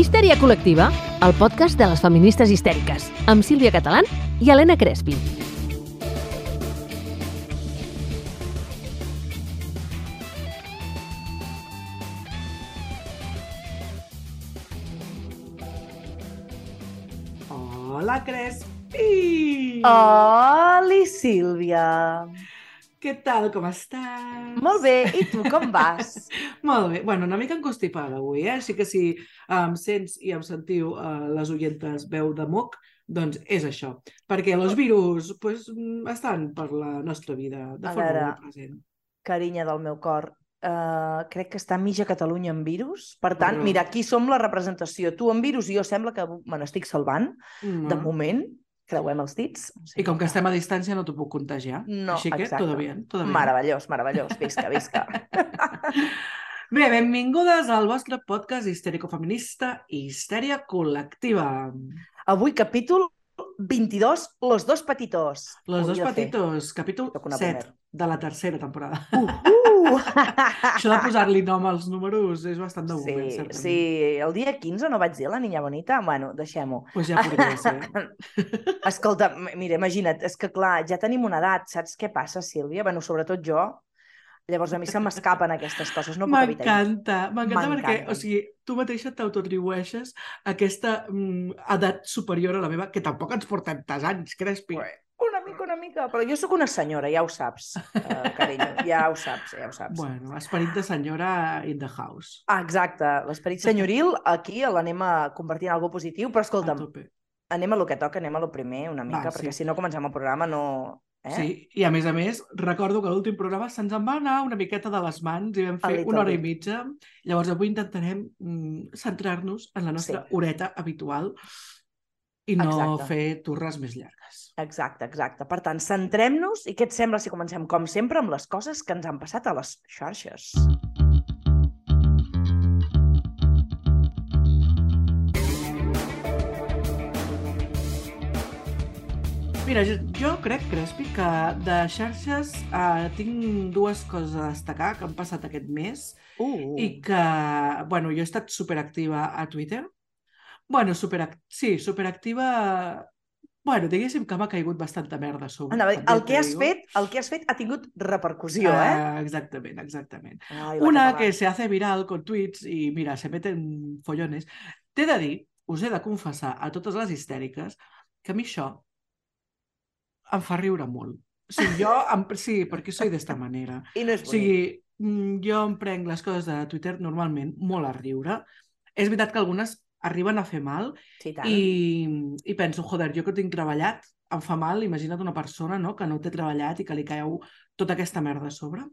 Histèria col·lectiva, el podcast de les feministes histèriques, amb Sílvia Catalán i Helena Crespi. Hola, Crespi! Oli, Sílvia! Què tal, com estàs? Molt bé, i tu com vas? Molt bé. Bueno, una mica encostipada avui, eh? Així que si em sents i em sentiu uh, les oientes veu de moc, doncs és això. Perquè els virus pues, estan per la nostra vida de A forma veure. molt present. Carinyo del meu cor, uh, crec que està mitja Catalunya en virus. Per tant, Però- mira, aquí som la representació. Tu en virus i jo sembla que me n'estic salvant, Mm. de moment. Creuem els dits. O sigui I com que estem a distància no t'ho puc contagiar. No, Així que exacte. tot bien, tot bien. Meravellós, meravellós. Visca, visca. Bé, benvingudes al vostre podcast histèrico-feminista Histèria Col·lectiva. Avui capítol 22, Los dos petitos. Los dos petitos, capítol Soc una 7 boomer. De la tercera temporada. Uh, uh. Això de posar-li nom als números és bastant de boomer, Sí, certament. sí, el dia 15 no vaig dir la niña bonita? Bueno, deixem-ho. Pues ja podria ser. Escolta, mira, imagina't, és que clar, ja tenim una edat, saps què passa, Sílvia? Bueno, sobretot jo. Llavors a mi se m'escapen aquestes coses, no puc evitar. M'encanta, m'encanta perquè, o sigui, tu mateixa t'autoatribueixes aquesta mm, edat superior a la meva, que tampoc ens portem tants anys, Crespi. Una mica, una mica, però jo sóc una senyora, ja ho saps, uh, carinyo, ja ho saps, ja ho saps. Bueno, esperit de senyora in the house. Ah, exacte, l'esperit senyoril aquí l'anem a convertir en algo positiu, però A escolta'm, tope. anem a lo que toca, anem a lo primer una mica, Va, perquè sí. si no comencem el programa no... Eh? Sí, i a més a més, recordo que a l'últim programa se'ns en va anar una miqueta de les mans i vam A fer una hora i mitja. Llavors avui intentarem mm, centrar-nos en la nostra Sí. horeta habitual i no Exacte. fer torres més llargues. Exacte, exacte. Per tant, centrem-nos i què et sembla si comencem, com sempre, amb les coses que ens han passat a les xarxes? Mira, jo, jo crec, Crespi, que de xarxes eh, tinc dues coses a destacar que han passat aquest mes Uh, i que, bueno, jo he estat superactiva a Twitter. Bueno, superac... sí, superactiva... Bueno, diguéssim que m'ha caigut bastanta merda a sobre. Anava el que has fet, el que has fet ha tingut repercussió, eh? Ah, exactament, exactament. Ai, Una catalana. que se hace viral con tweets y mira, se meten follones. T'he de dir, us he de confessar a totes les histèriques que a mi això em fa riure molt. O sigui, jo, em, sí, perquè soy d'esta manera. I no és O bonic. sigui, mm, jo em prenc les coses de Twitter normalment molt a riure. És veritat que algunes arriben a fer mal Sí, tant. i, i penso, joder, jo que tinc treballat, em fa mal, imagina't una persona no, que no té treballat i que li cau tota aquesta merda a sobre.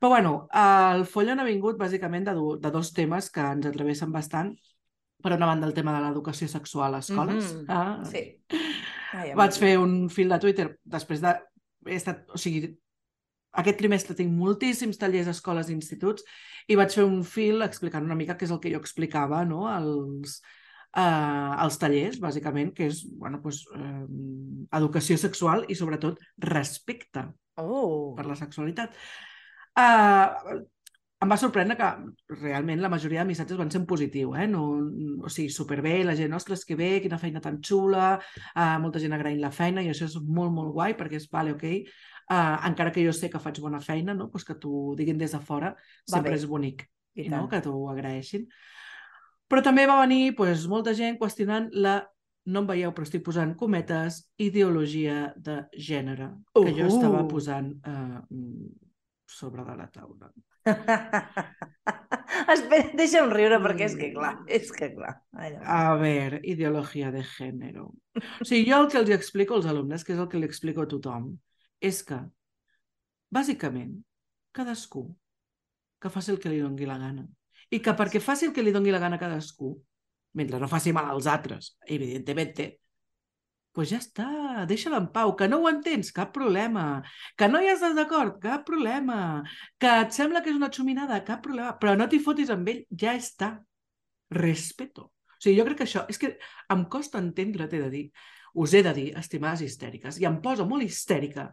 Però bueno, el follon ha vingut bàsicament de, do, de dos temes que ens atravessen bastant. Per una banda, el tema de l'educació sexual a escoles. Mhm. ah, Sí. Ai, Vaig fer un fil de Twitter després de... He estat, o sigui, aquest trimestre tinc moltíssims tallers a escoles i instituts i vaig fer un fil explicant una mica què és el que jo explicava no? als, uh, als tallers, bàsicament, que és bueno, doncs, eh, educació sexual i sobretot respecte Oh. per la sexualitat. Uh, em va sorprendre que realment la majoria de missatges van ser en positiu, eh? No, o sigui, superbé, la gent, ostres, que bé, quina feina tan xula, uh, molta gent agraint la feina i això és molt, molt guai perquè és, vale, ok, uh, encara que jo sé que faig bona feina, no? pues que t'ho diguin des de fora sempre bé. és bonic, I no? que t'ho agraeixin. Però també va venir pues, molta gent qüestionant la no em veieu, però estic posant cometes, ideologia de gènere, que jo estava posant eh, sobre de la taula. Espera, deixa'm riure perquè és que clar, és que clar. Meu. A ver, ideologia de gènere. O sigui, jo el que els explico als alumnes, que és el que li explico a tothom, és que, bàsicament, cadascú que faci el que li dongui la gana. I que perquè faci el que li dongui la gana a cadascú, mentre no faci mal als altres, evidentment, pues ja està, deixa-la en pau. Que no ho entens? Cap problema. Que no hi estàs d'acord? Cap problema. Que et sembla que és una xuminada? Cap problema. Però no t'hi fotis amb ell, ja està. Respeto. O sigui, jo crec que això... És que em costa entendre, t'he de dir. Us he de dir, estimades histèriques, i em posa molt histèrica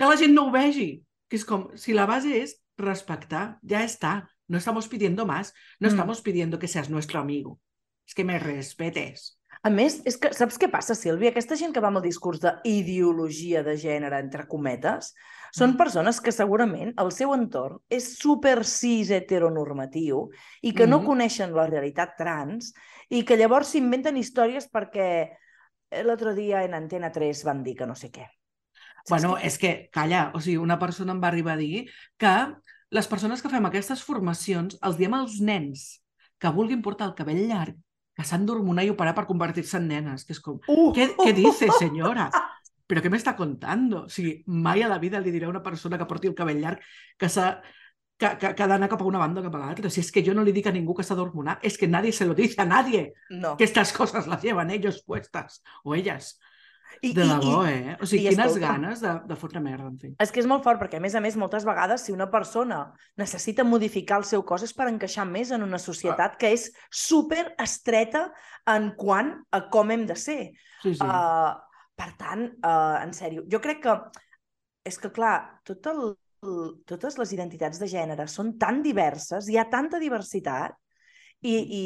que la gent no ho vegi. Que és com, si la base és respectar, ja està. No estamos pidiendo más, no Mm. estamos pidiendo que seas nuestro amigo. És que me respetes. A més, és que saps què passa, Sílvia? Aquesta gent que va amb el discurs d'ideologia de gènere, entre cometes, són Mm. persones que segurament el seu entorn és super cis heteronormatiu i que no Mhm. coneixen la realitat trans i que llavors s'inventen històries perquè l'altre dia en Antena 3 van dir que no sé què. Bueno, què? és que, calla, o sigui, una persona em va arribar a dir que les persones que fem aquestes formacions els diem als nens que vulguin portar el cabell llarg que s'han d'hormonar i operar per convertir-se en nenes, que és com, Uh! ¿qué, qué dice, senyora? ¿Pero qué me está contando? O sigui, mai a la vida li diré a una persona que porti el cabell llarg que s'ha que, que, que ha d'anar cap a una banda o cap a l'altra. Si és que jo no li dic a ningú que s'ha d'hormonar, és que nadie se lo dice a nadie, No. que estas cosas las llevan ellos puestas, o ellas. I, De debò, i- eh? O sigui, quines escolta. ganes de, de fotre merda, en fi. És que és molt fort, perquè a més a més, moltes vegades, si una persona necessita modificar el seu cos és per encaixar més en una societat que és super estreta en quant a com hem de ser. Sí, sí. Uh, per tant, uh, en sèrio, jo crec que és que, clar, tot el, totes les identitats de gènere són tan diverses, hi ha tanta diversitat, i, i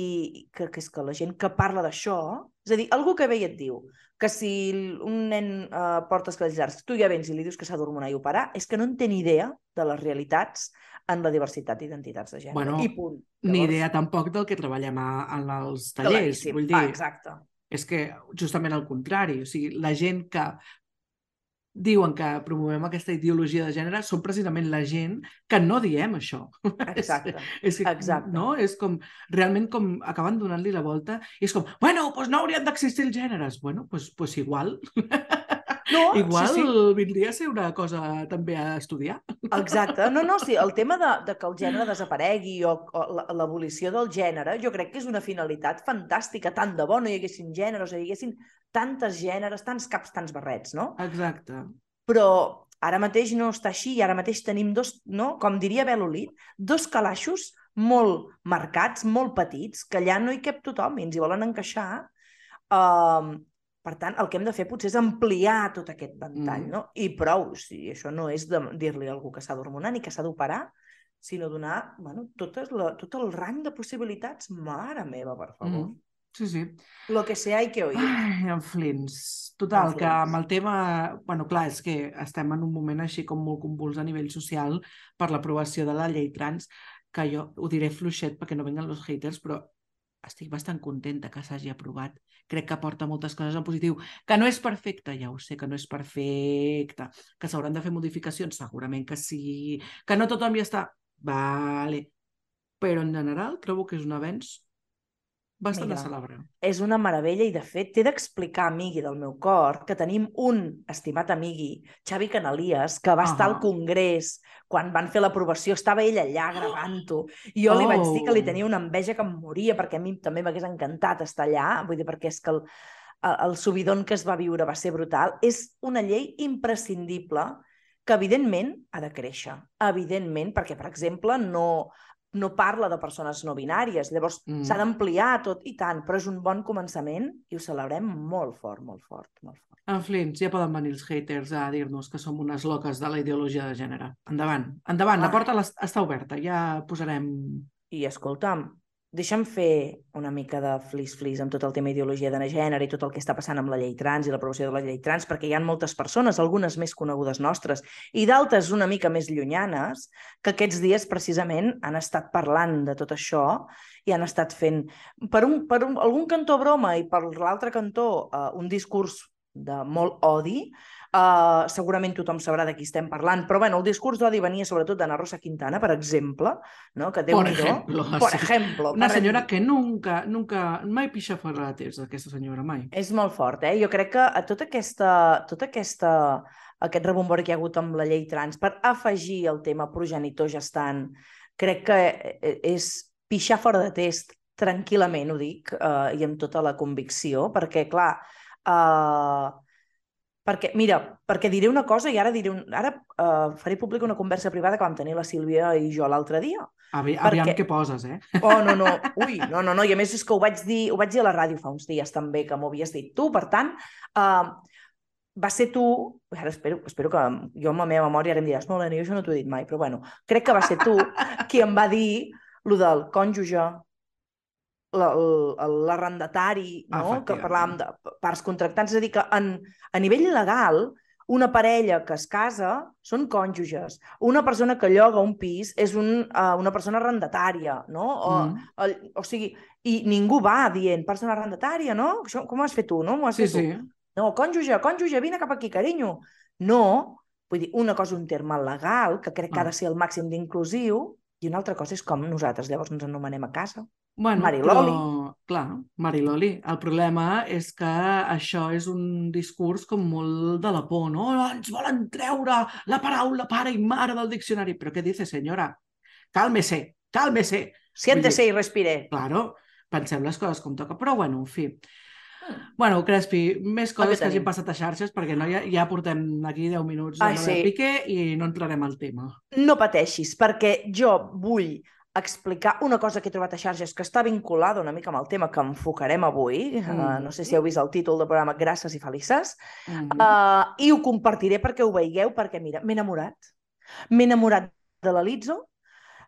que, que és que la gent que parla d'això... És a dir, algú que ve i et diu que si un nen uh, porta els cabells llargs, tu ja vens i li dius que s'ha d'hormonar i operar, és que no en té ni idea de les realitats en la diversitat d'identitats de gènere. Bueno, I punt. Ni idea tampoc del que treballem a, en els tallers. Claríssim. Vull dir, Ah, exacte. és que justament el contrari. O sigui, la gent que diuen que promovem aquesta ideologia de gènere són precisament la gent que no diem això. Exacte. És, que, Exacte. No? És com, realment com acaben donant-li la volta i és com, bueno, doncs no haurien d'existir els gèneres. Bueno, doncs pues, pues igual. No, igual sí, sí. vindria a ser una cosa també a estudiar. Exacte. No, no, sí, el tema de, de que el gènere desaparegui o, o la- l'abolició del gènere, jo crec que és una finalitat fantàstica. Tant de bo no hi haguessin gèneres, o hi haguessin tantes gèneres, tants caps, tants barrets, no? Exacte. Però ara mateix no està així, i ara mateix tenim dos, no? com diria Belolit, dos calaixos molt marcats, molt petits, que allà no hi cap tothom i ens hi volen encaixar. Um, per tant, el que hem de fer potser és ampliar tot aquest ventall, Mm. no? I prou, si això no és dir-li a algú que s'ha d'hormonar ni que s'ha d'operar, sinó donar bueno, totes la, tot el rang de possibilitats. Mare meva, per favor. Mm. Sí, sí. Lo que sea hay que oír. Ai, en flins. Total, En que flins. amb el tema... bueno, clar, és que estem en un moment així com molt convuls a nivell social per l'aprovació de la llei trans, que jo ho diré fluixet perquè no venguen els haters, però estic bastant contenta que s'hagi aprovat. Crec que aporta moltes coses en positiu. Que no és perfecte, ja ho sé, que no és perfecte. Que s'hauran de fer modificacions, segurament que sí. Que no tothom hi està. Vale. Però en general trobo que és un avenç bastant Mira. a celebrar. és una meravella i, de fet, t'he d'explicar, amigui del meu cor, que tenim un estimat amigui, Xavi Canalies, que va estar al. Congrés quan van fer l'aprovació, estava ell allà gravant-ho. I jo li vaig dir que li Oh. tenia una enveja que em moria, perquè a mi també m'hagués encantat estar allà, vull dir, perquè és que el, el, el subidon que es va viure va ser brutal. És una llei imprescindible que, evidentment, ha de créixer. Evidentment, perquè, per exemple, no, no parla de persones no binàries, llavors Mm. s'ha d'ampliar tot i tant, però és un bon començament i ho celebrem molt fort, molt fort, molt fort. En flins, ja poden venir els haters a dir-nos que som unes loques de la ideologia de gènere. Endavant, endavant, la Ah. porta l'es- està oberta, ja posarem... I escolta'm, deixa'm fer una mica de flis-flis amb tot el tema ideologia de gènere i tot el que està passant amb la llei trans i l'aprovació de la llei trans, perquè hi ha moltes persones, algunes més conegudes nostres i d'altres una mica més llunyanes, que aquests dies precisament han estat parlant de tot això i han estat fent, per, un, per un, algun cantó broma i per l'altre cantó uh, un discurs de molt odi, uh, segurament tothom sabrà de qui estem parlant, però bueno, el discurs d'odi venia sobretot d'Anna Rosa Quintana, per exemple, no? que déu Por ejemplo, Por sí. ejemplo. Una senyora que nunca, nunca, mai pixa fora la testa, aquesta senyora, mai. És molt fort, eh? Jo crec que a tota aquesta, tota aquesta, aquest rebombori que hi ha hagut amb la llei trans per afegir el tema progenitor gestant, crec que eh, és pixar fora de test tranquil·lament, ho dic, eh, i amb tota la convicció, perquè, clar, eh, perquè, mira, perquè diré una cosa i ara diré un... ara uh, faré pública una conversa privada que vam tenir la Sílvia i jo l'altre dia. Avi, Perquè- Aviam què poses, eh? Oh, no, no. Ui, no, no, no. I a més és que ho vaig dir, ho vaig dir a la ràdio fa uns dies també, que m'ho havies dit tu. Per tant, uh, va ser tu... Ara espero, espero que jo amb la meva memòria ara em diràs no, Helena, jo això no t'ho he dit mai, però bueno, crec que va ser tu qui em va dir lo del cònjuge, l'arrendatari, no? que parlàvem de parts contractants, és a dir, que en, a nivell legal una parella que es casa són cònjuges. Una persona que lloga un pis és un, uh, una persona arrendatària, no? O, Mm. el, o sigui, i ningú va dient persona arrendatària, no? Això, com ho has fet tu, no? M'ho has Sí, fet tu. sí. No, cònjuge, cònjuge, vine cap aquí, carinyo. No, vull dir, una cosa és un terme legal, que crec que ha Ah. de ser el màxim d'inclusiu, i una altra cosa és com nosaltres llavors ens anomenem a casa. Bueno, Mariloli. Però, clar, Mariloli. El problema és que això és un discurs com molt de la por, no? Oh, ens volen treure la paraula pare i mare del diccionari. Però què dice, senyora? Cálmese, cálmese. Siéntese i respire. Claro, pensem les coses com toca. Però, bueno, en fi. Mm. Bueno, Crespi, més coses que hagin passat a xarxes, perquè no, ja, ja portem aquí 10 minuts de Ai, Ai, sí. pique i no entrarem al tema. No pateixis, perquè jo vull explicar una cosa que he trobat a xarxes que està vinculada una mica amb el tema que enfocarem avui. Mm. Uh, no sé si heu vist el títol del programa Grasses i felices. Mm. Uh, I ho compartiré perquè ho veieu, perquè mira, m'he enamorat. M'he enamorat de la Lizzo,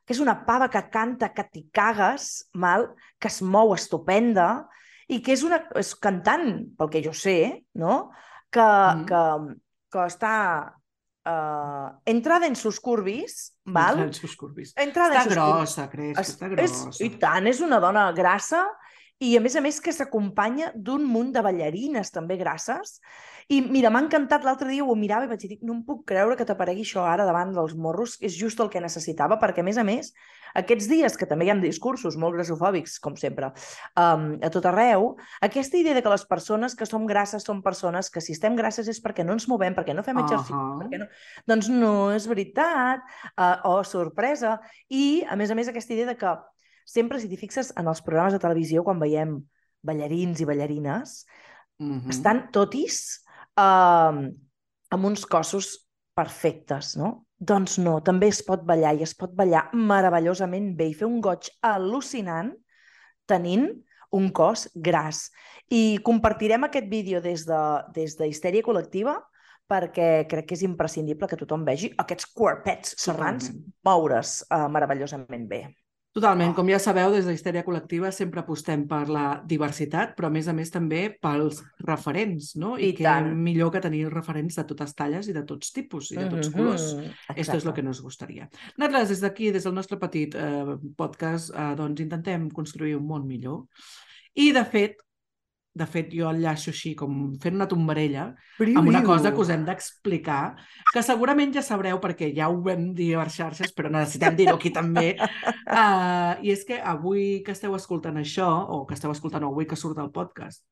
que és una pava que canta que t'hi cagues, mal, que es mou estupenda, i que és una és cantant, pel que jo sé, no? que, Mm. que, que està uh, entrada en sus curvis, val? Els seus curvis. Entrada Està en sus grossa, Crespi, És, està és, grossa. I tant, és una dona grassa i, a més a més, que s'acompanya d'un munt de ballarines també grasses. I, mira, m'ha encantat l'altre dia, ho mirava i vaig dir, no em puc creure que t'aparegui això ara davant dels morros, és just el que necessitava, perquè, a més a més, aquests dies que també hi ha discursos molt grasofòbics, com sempre, um, a tot arreu, aquesta idea de que les persones que som grasses són persones que si estem grasses és perquè no ens movem, perquè no fem exercici, Ahà. perquè no... Doncs no és veritat, uh, o sorpresa. I, a més a més, aquesta idea de que sempre, si t'hi fixes en els programes de televisió, quan veiem ballarins i ballarines, Mhm. estan totis uh, amb uns cossos perfectes, no? Doncs no, també es pot ballar i es pot ballar meravellosament bé i fer un goig al·lucinant tenint un cos gras. I compartirem aquest vídeo des de, des de Histèria Col·lectiva perquè crec que és imprescindible que tothom vegi aquests cuerpets serrans moure's uh, meravellosament bé. Totalment, Oh. com ja sabeu, des de Histèria Col·lectiva sempre apostem per la diversitat, però a més a més també pels referents, no? I, I què tant. millor que tenir referents de totes talles i de tots tipus i de tots colors. Esto es exacte. lo que nos gustaría. Nosaltres, des d'aquí, des del nostre petit eh, podcast, eh, doncs intentem construir un món millor. I, de fet, de fet, jo enllaço així, com fent una tombarella, Briu, amb una cosa que us hem d'explicar, que segurament ja sabreu perquè ja ho vam dir a les xarxes, però necessitem dir-ho aquí també. Uh, I és que avui que esteu escoltant això, o que esteu escoltant avui que surt el podcast,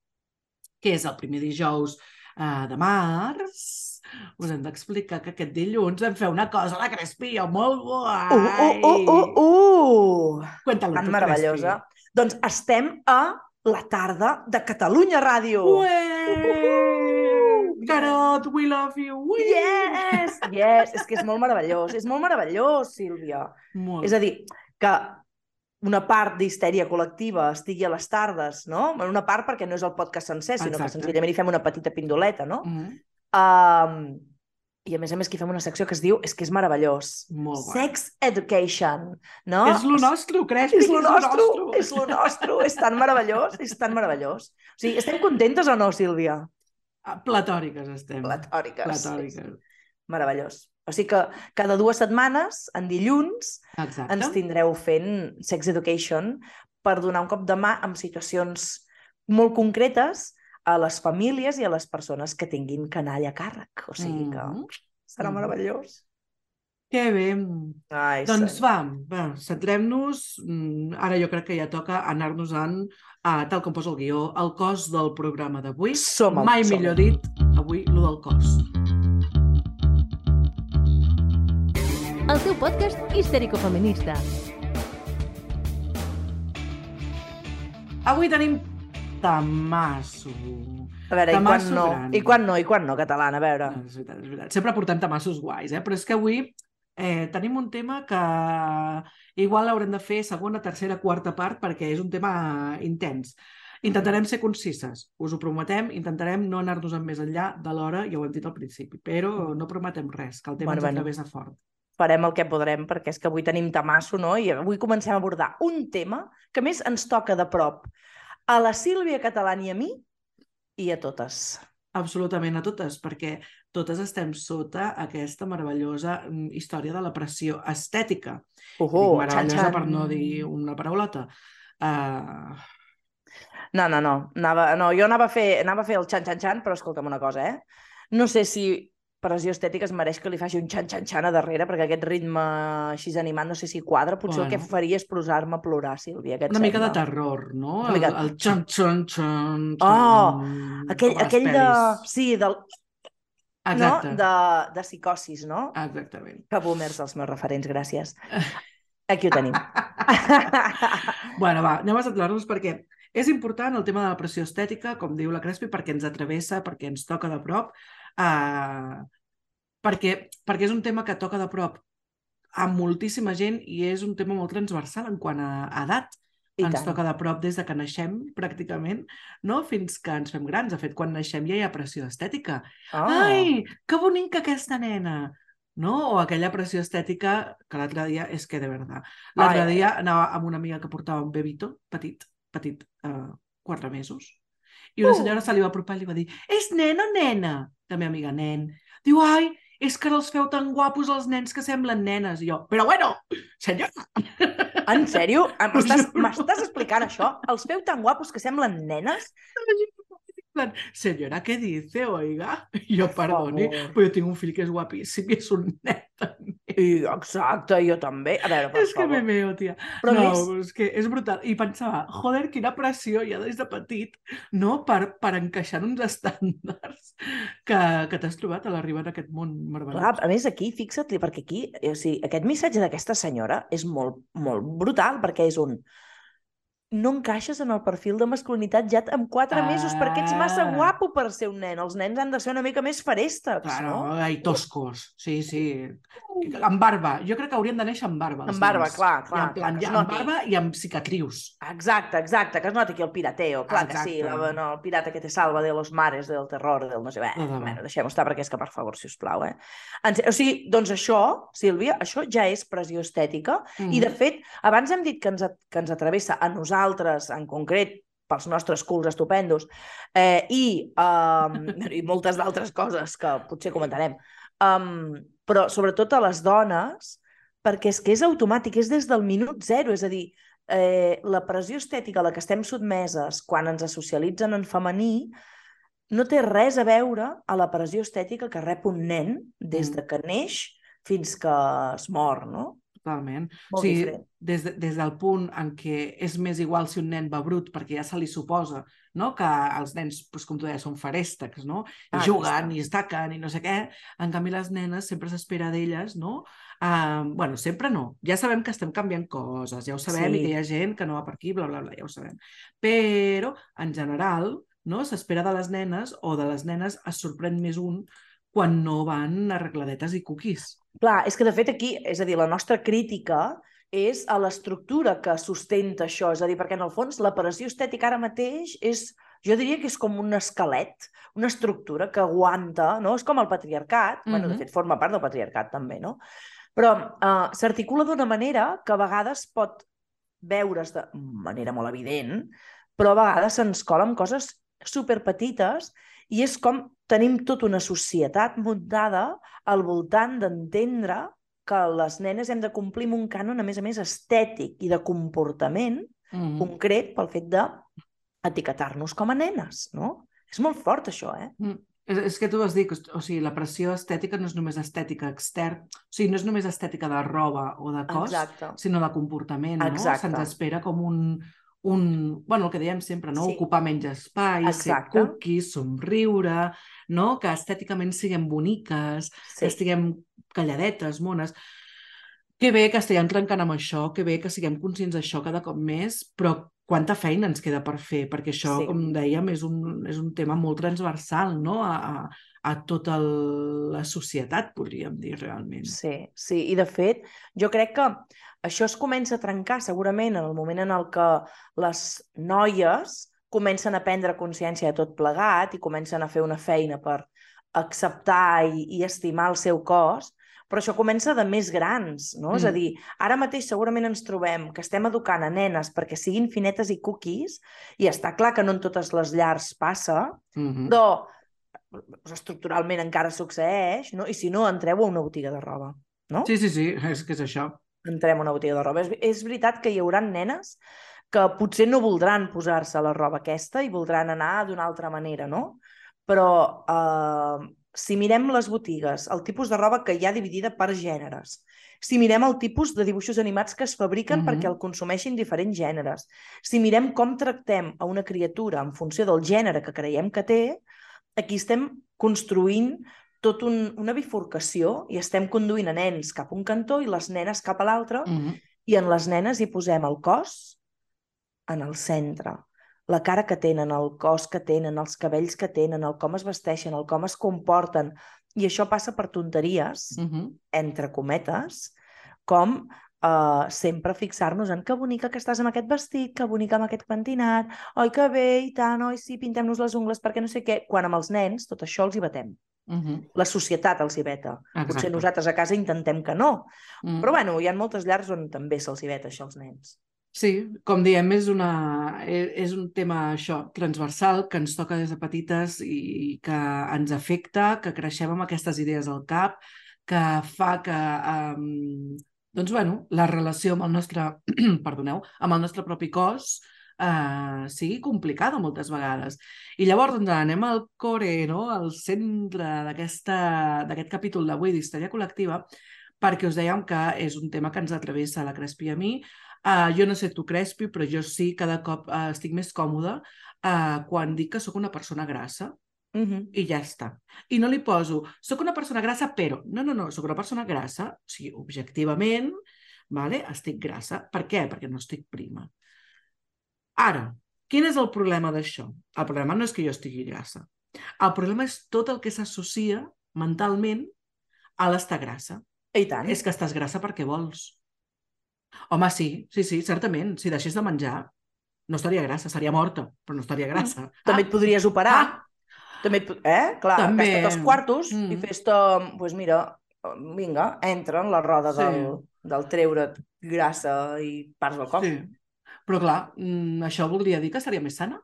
que és el primer dijous uh, de març, us hem d'explicar que aquest dilluns vam fer una cosa a la Crespia molt guai. Uh, uh, uh, uh, uh! Cuéntalo Tan meravellosa. Doncs estem a la tarda de Catalunya Ràdio. Ué! Carot, we love you! Ui! Yes! Yes! És que és molt meravellós. És molt meravellós, Sílvia. Molt. És a dir, que una part d'histèria col·lectiva estigui a les tardes, no? Una part perquè no és el podcast sencer, sinó Exacte. que senzillament hi fem una petita pindoleta, no? Mm, Um, I a més a més que fem una secció que es diu, és que és meravellós, molt guai. Sex Education, no? És lo nostre, Crespi, És lo nostre, és lo nostre, és tan meravellós, és tan meravellós. O sigui, estem contentes o no, Sílvia? Ah, Platòriques estem. Platòriques. Platòriques. Meravellós. O sigui que cada dues setmanes, en dilluns, Exacte. ens tindreu fent Sex Education per donar un cop de mà amb situacions molt concretes a les famílies i a les persones que tinguin canalla a càrrec. O sigui que Mhm. serà Mhm. meravellós. Que bé. Ai, Doncs senyor. va, va centrem-nos. Mm, Ara jo crec que ja toca anar-nos-en, a, tal com posa el guió, al cos del programa d'avui. Som el- Mai som. millor dit, avui, lo del cos. El teu podcast histèrico-feminista. Avui tenim tamasso. A veure, i quan Tamasso no? gran. I quan no? I quan no, catalana? A veure. No, és veritat, és veritat. Sempre portem tamassos guais, eh? però és que avui eh, tenim un tema que igual haurem de fer segona, tercera, quarta part perquè és un tema intens. Intentarem ser concises, us ho prometem, intentarem no anar-nos en més enllà de l'hora, ja ho hem dit al principi, però no prometem res, que el tema Bueno, ens bueno. atravessa fort. farem el que podrem, perquè és que avui tenim tamasso, no? I avui comencem a abordar un tema que més ens toca de prop a la Sílvia Catalán i a mi i a totes. Absolutament a totes, perquè totes estem sota aquesta meravellosa mm, història de la pressió estètica. Dic -huh, meravellosa per no dir una paraulota. Uh, No, no, no. Anava, no jo anava a, fer, anava a fer el xan-xan-xan, però escolta'm una cosa, eh? No sé si pressió estètica es mereix que li faci un xan-xan-xan a darrere, perquè aquest ritme així animat no sé si quadra. Potser el que Bueno. faria és posar-me a plorar, Sílvia. Una mica de terror, no? Una mica- El, el xan, xan, xan, Oh, Aquell, aquell de... Sí, del, Exacte. no? de, de psicosis, no? Exactament. Que boomers els meus referents, gràcies. Aquí ho tenim. bueno, va, anem a centrar-nos perquè és important el tema de la pressió estètica, com diu la Crespi, perquè ens atravessa, perquè ens toca de prop, eh, perquè, perquè és un tema que toca de prop a moltíssima gent i és un tema molt transversal en quant a edat. I ens tant. toca de prop des de que naixem, pràcticament, no? fins que ens fem grans. De fet, quan naixem ja hi ha pressió estètica. Oh. Ai, que bonica aquesta nena! No? O aquella pressió estètica que l'altre dia, és que de veritat. L'altre dia anava amb una amiga que portava un bebito, petit, petit, uh, quatre mesos, i una Uh. senyora se li va apropar i li va dir és nen o nena? La meva amiga, nen. Diu, ai, és que els feu tan guapos els nens que semblen nenes. I jo, però bueno, senyora! En sèrio? Ho M'estàs explicant això? Els veu tan guapos que semblen nenes? Plan, Senyora, què dice, oiga? I jo, perdoni, però jo tinc un fill que és guapíssim i és un net, també. I, exacte, jo també. A veure, per És que favor. me meo, tia. Però no, més- és que és brutal. I pensava, joder, quina pressió ja des de petit, no?, per, per encaixar en uns estàndards que, que t'has trobat a l'arribar en aquest món Clar, meravellós. a més aquí, fixa't, perquè aquí, o sigui, aquest missatge d'aquesta senyora és molt, molt brutal, perquè és un no encaixes en el perfil de masculinitat ja amb quatre Ah. mesos perquè ets massa guapo per ser un nen. Els nens han de ser una mica més feréstecs, Claro, no? ai, toscos, sí, sí. Amb barba. Jo crec que haurien de néixer amb barba. Amb barba, nens. clar, I clar, en plan, es ja, amb barba i amb cicatrius. Exacte, exacte, que es noti aquí el pirateo. Clar que sí, Exacte. la, no, el pirata que te salva de los mares, del terror, del no sé... Bé, bueno, deixem-ho estar perquè és que, per favor, si us plau, eh? En, o sigui, doncs això, Sílvia, això ja és pressió estètica Mm. I, de fet, abans hem dit que ens, que ens atravessa a nosaltres, en concret, pels nostres culs estupendos, eh, i, um, i moltes d'altres coses que potser comentarem, um, però sobretot a les dones, perquè és que és automàtic, és des del minut zero, és a dir, eh, la pressió estètica a la que estem sotmeses quan ens socialitzen en femení no té res a veure a la pressió estètica que rep un nen des Mm. de que neix fins que es mor, no? Totalment. Molt o sigui, diferent. des, de, des del punt en què és més igual si un nen va brut, perquè ja se li suposa no? que els nens, doncs, com tu deies, són feréstecs, no? I Ah, juguen, i es taquen, i no sé què. En canvi, les nenes sempre s'espera d'elles, no? Uh, bueno, sempre no. Ja sabem que estem canviant coses, ja ho sabem, Sí. i que hi ha gent que no va per aquí, bla, bla, bla, ja ho sabem. Però, en general, no? s'espera de les nenes, o de les nenes es sorprèn més un quan no van arregladetes i cookies. Clar, és que de fet aquí, és a dir, la nostra crítica és a l'estructura que sustenta això, és a dir, perquè en el fons la pressió estètica ara mateix és, jo diria que és com un esquelet, una estructura que aguanta, no? És com el patriarcat, mm -hmm. bueno, de fet forma part del patriarcat també, no? Però uh, s'articula d'una manera que a vegades pot veure's de manera molt evident, però a vegades se'ns amb coses superpetites i és com tenim tota una societat muntada al voltant d'entendre que les nenes hem de complir amb un cànon, a més a més, estètic i de comportament Mm -hmm. concret pel fet de etiquetar-nos com a nenes, no? És molt fort, això, eh? Mm. És, és que tu has dit, o sigui, la pressió estètica no és només estètica extern, o sigui, no és només estètica de roba o de cos, Exacte. sinó de comportament, no? Exacte. Se'ns espera com un, un... Bueno, el que diem sempre, no? Sí. Ocupar menys espai, ser Exacte. cookies, somriure, no? Que estèticament siguem boniques, Sí. que estiguem calladetes, mones. Que bé que estiguem trencant amb això, que bé que siguem conscients d'això cada cop més, però quanta feina ens queda per fer, perquè això, Sí. com dèiem, és un, és un tema molt transversal no? a, a, a tota el- la societat, podríem dir, realment. Sí, sí, i de fet, jo crec que això es comença a trencar segurament en el moment en el que les noies comencen a prendre consciència de tot plegat i comencen a fer una feina per acceptar i, i estimar el seu cos, però això comença de més grans, no? Mm. És a Mm. dir, ara mateix segurament ens trobem que estem educant a nenes perquè siguin finetes i cookies, i està clar que no en totes les llars passa, Mhm. però doncs, estructuralment encara succeeix, no? I si no, entreu a una botiga de roba, no? Sí, sí, sí, és que és això. entrem a una botiga de roba. És, és veritat que hi haurà nenes que potser no voldran posar-se la roba aquesta i voldran anar d'una altra manera, no? Però eh, si mirem les botigues, el tipus de roba que hi ha dividida per gèneres, si mirem el tipus de dibuixos animats que es fabriquen Mhm. perquè el consumeixin diferents gèneres, si mirem com tractem a una criatura en funció del gènere que creiem que té, aquí estem construint tot un, una bifurcació i estem conduint a nens cap a un cantó i les nenes cap a l'altre Mhm. i en les nenes hi posem el cos en el centre, la cara que tenen, el cos que tenen, els cabells que tenen, el com es vesteixen, el com es comporten. I això passa per tonteries, Mhm. entre cometes, com uh, sempre fixar-nos en que bonica que estàs amb aquest vestit, que bonica amb aquest pentinat, oi que bé, i tant, oi sí, pintem-nos les ungles perquè no sé què. Quan amb els nens tot això els hi batem. Mhm. La societat els hi veta. Potser Exacte. nosaltres a casa intentem que no, Mhm. però bueno, hi ha moltes llars on també se'ls hi veta això als nens. Sí, com diem, és, una, e- és un tema això, transversal, que ens toca des de petites i que ens afecta, que creixem amb aquestes idees al cap, que fa que um, doncs, bueno, la relació amb el nostre, perdoneu, amb el nostre propi cos uh, sigui complicada moltes vegades. I llavors doncs, anem al core, no? al centre d'aquest capítol d'avui d'Història Col·lectiva, perquè us dèiem que és un tema que ens atravessa la Crespi a mi, Uh, jo no sé tu, Crespi, però jo sí, cada cop uh, estic més còmoda uh, quan dic que sóc una persona grassa Uh -huh. i ja està. I no li poso, sóc una persona grassa, però... No, no, no, sóc una persona grassa, o sigui, objectivament, vale? estic grassa. Per què? Perquè no estic prima. Ara, quin és el problema d'això? El problema no és que jo estigui grassa. El problema és tot el que s'associa mentalment a l'estar grassa. I tant. És que estàs grassa perquè vols. Home, sí, sí, sí, certament. Si deixés de menjar, no estaria grassa, seria morta, però no estaria grassa. També et podries operar. Ah. També et... Eh? Clar, També. gasta't els quartos Mm. i fes-te... Doncs pues mira, vinga, entra en la roda Sí. del, del treure't grassa i parts del cop. Sí. Però clar, mm, això voldria dir que seria més sana?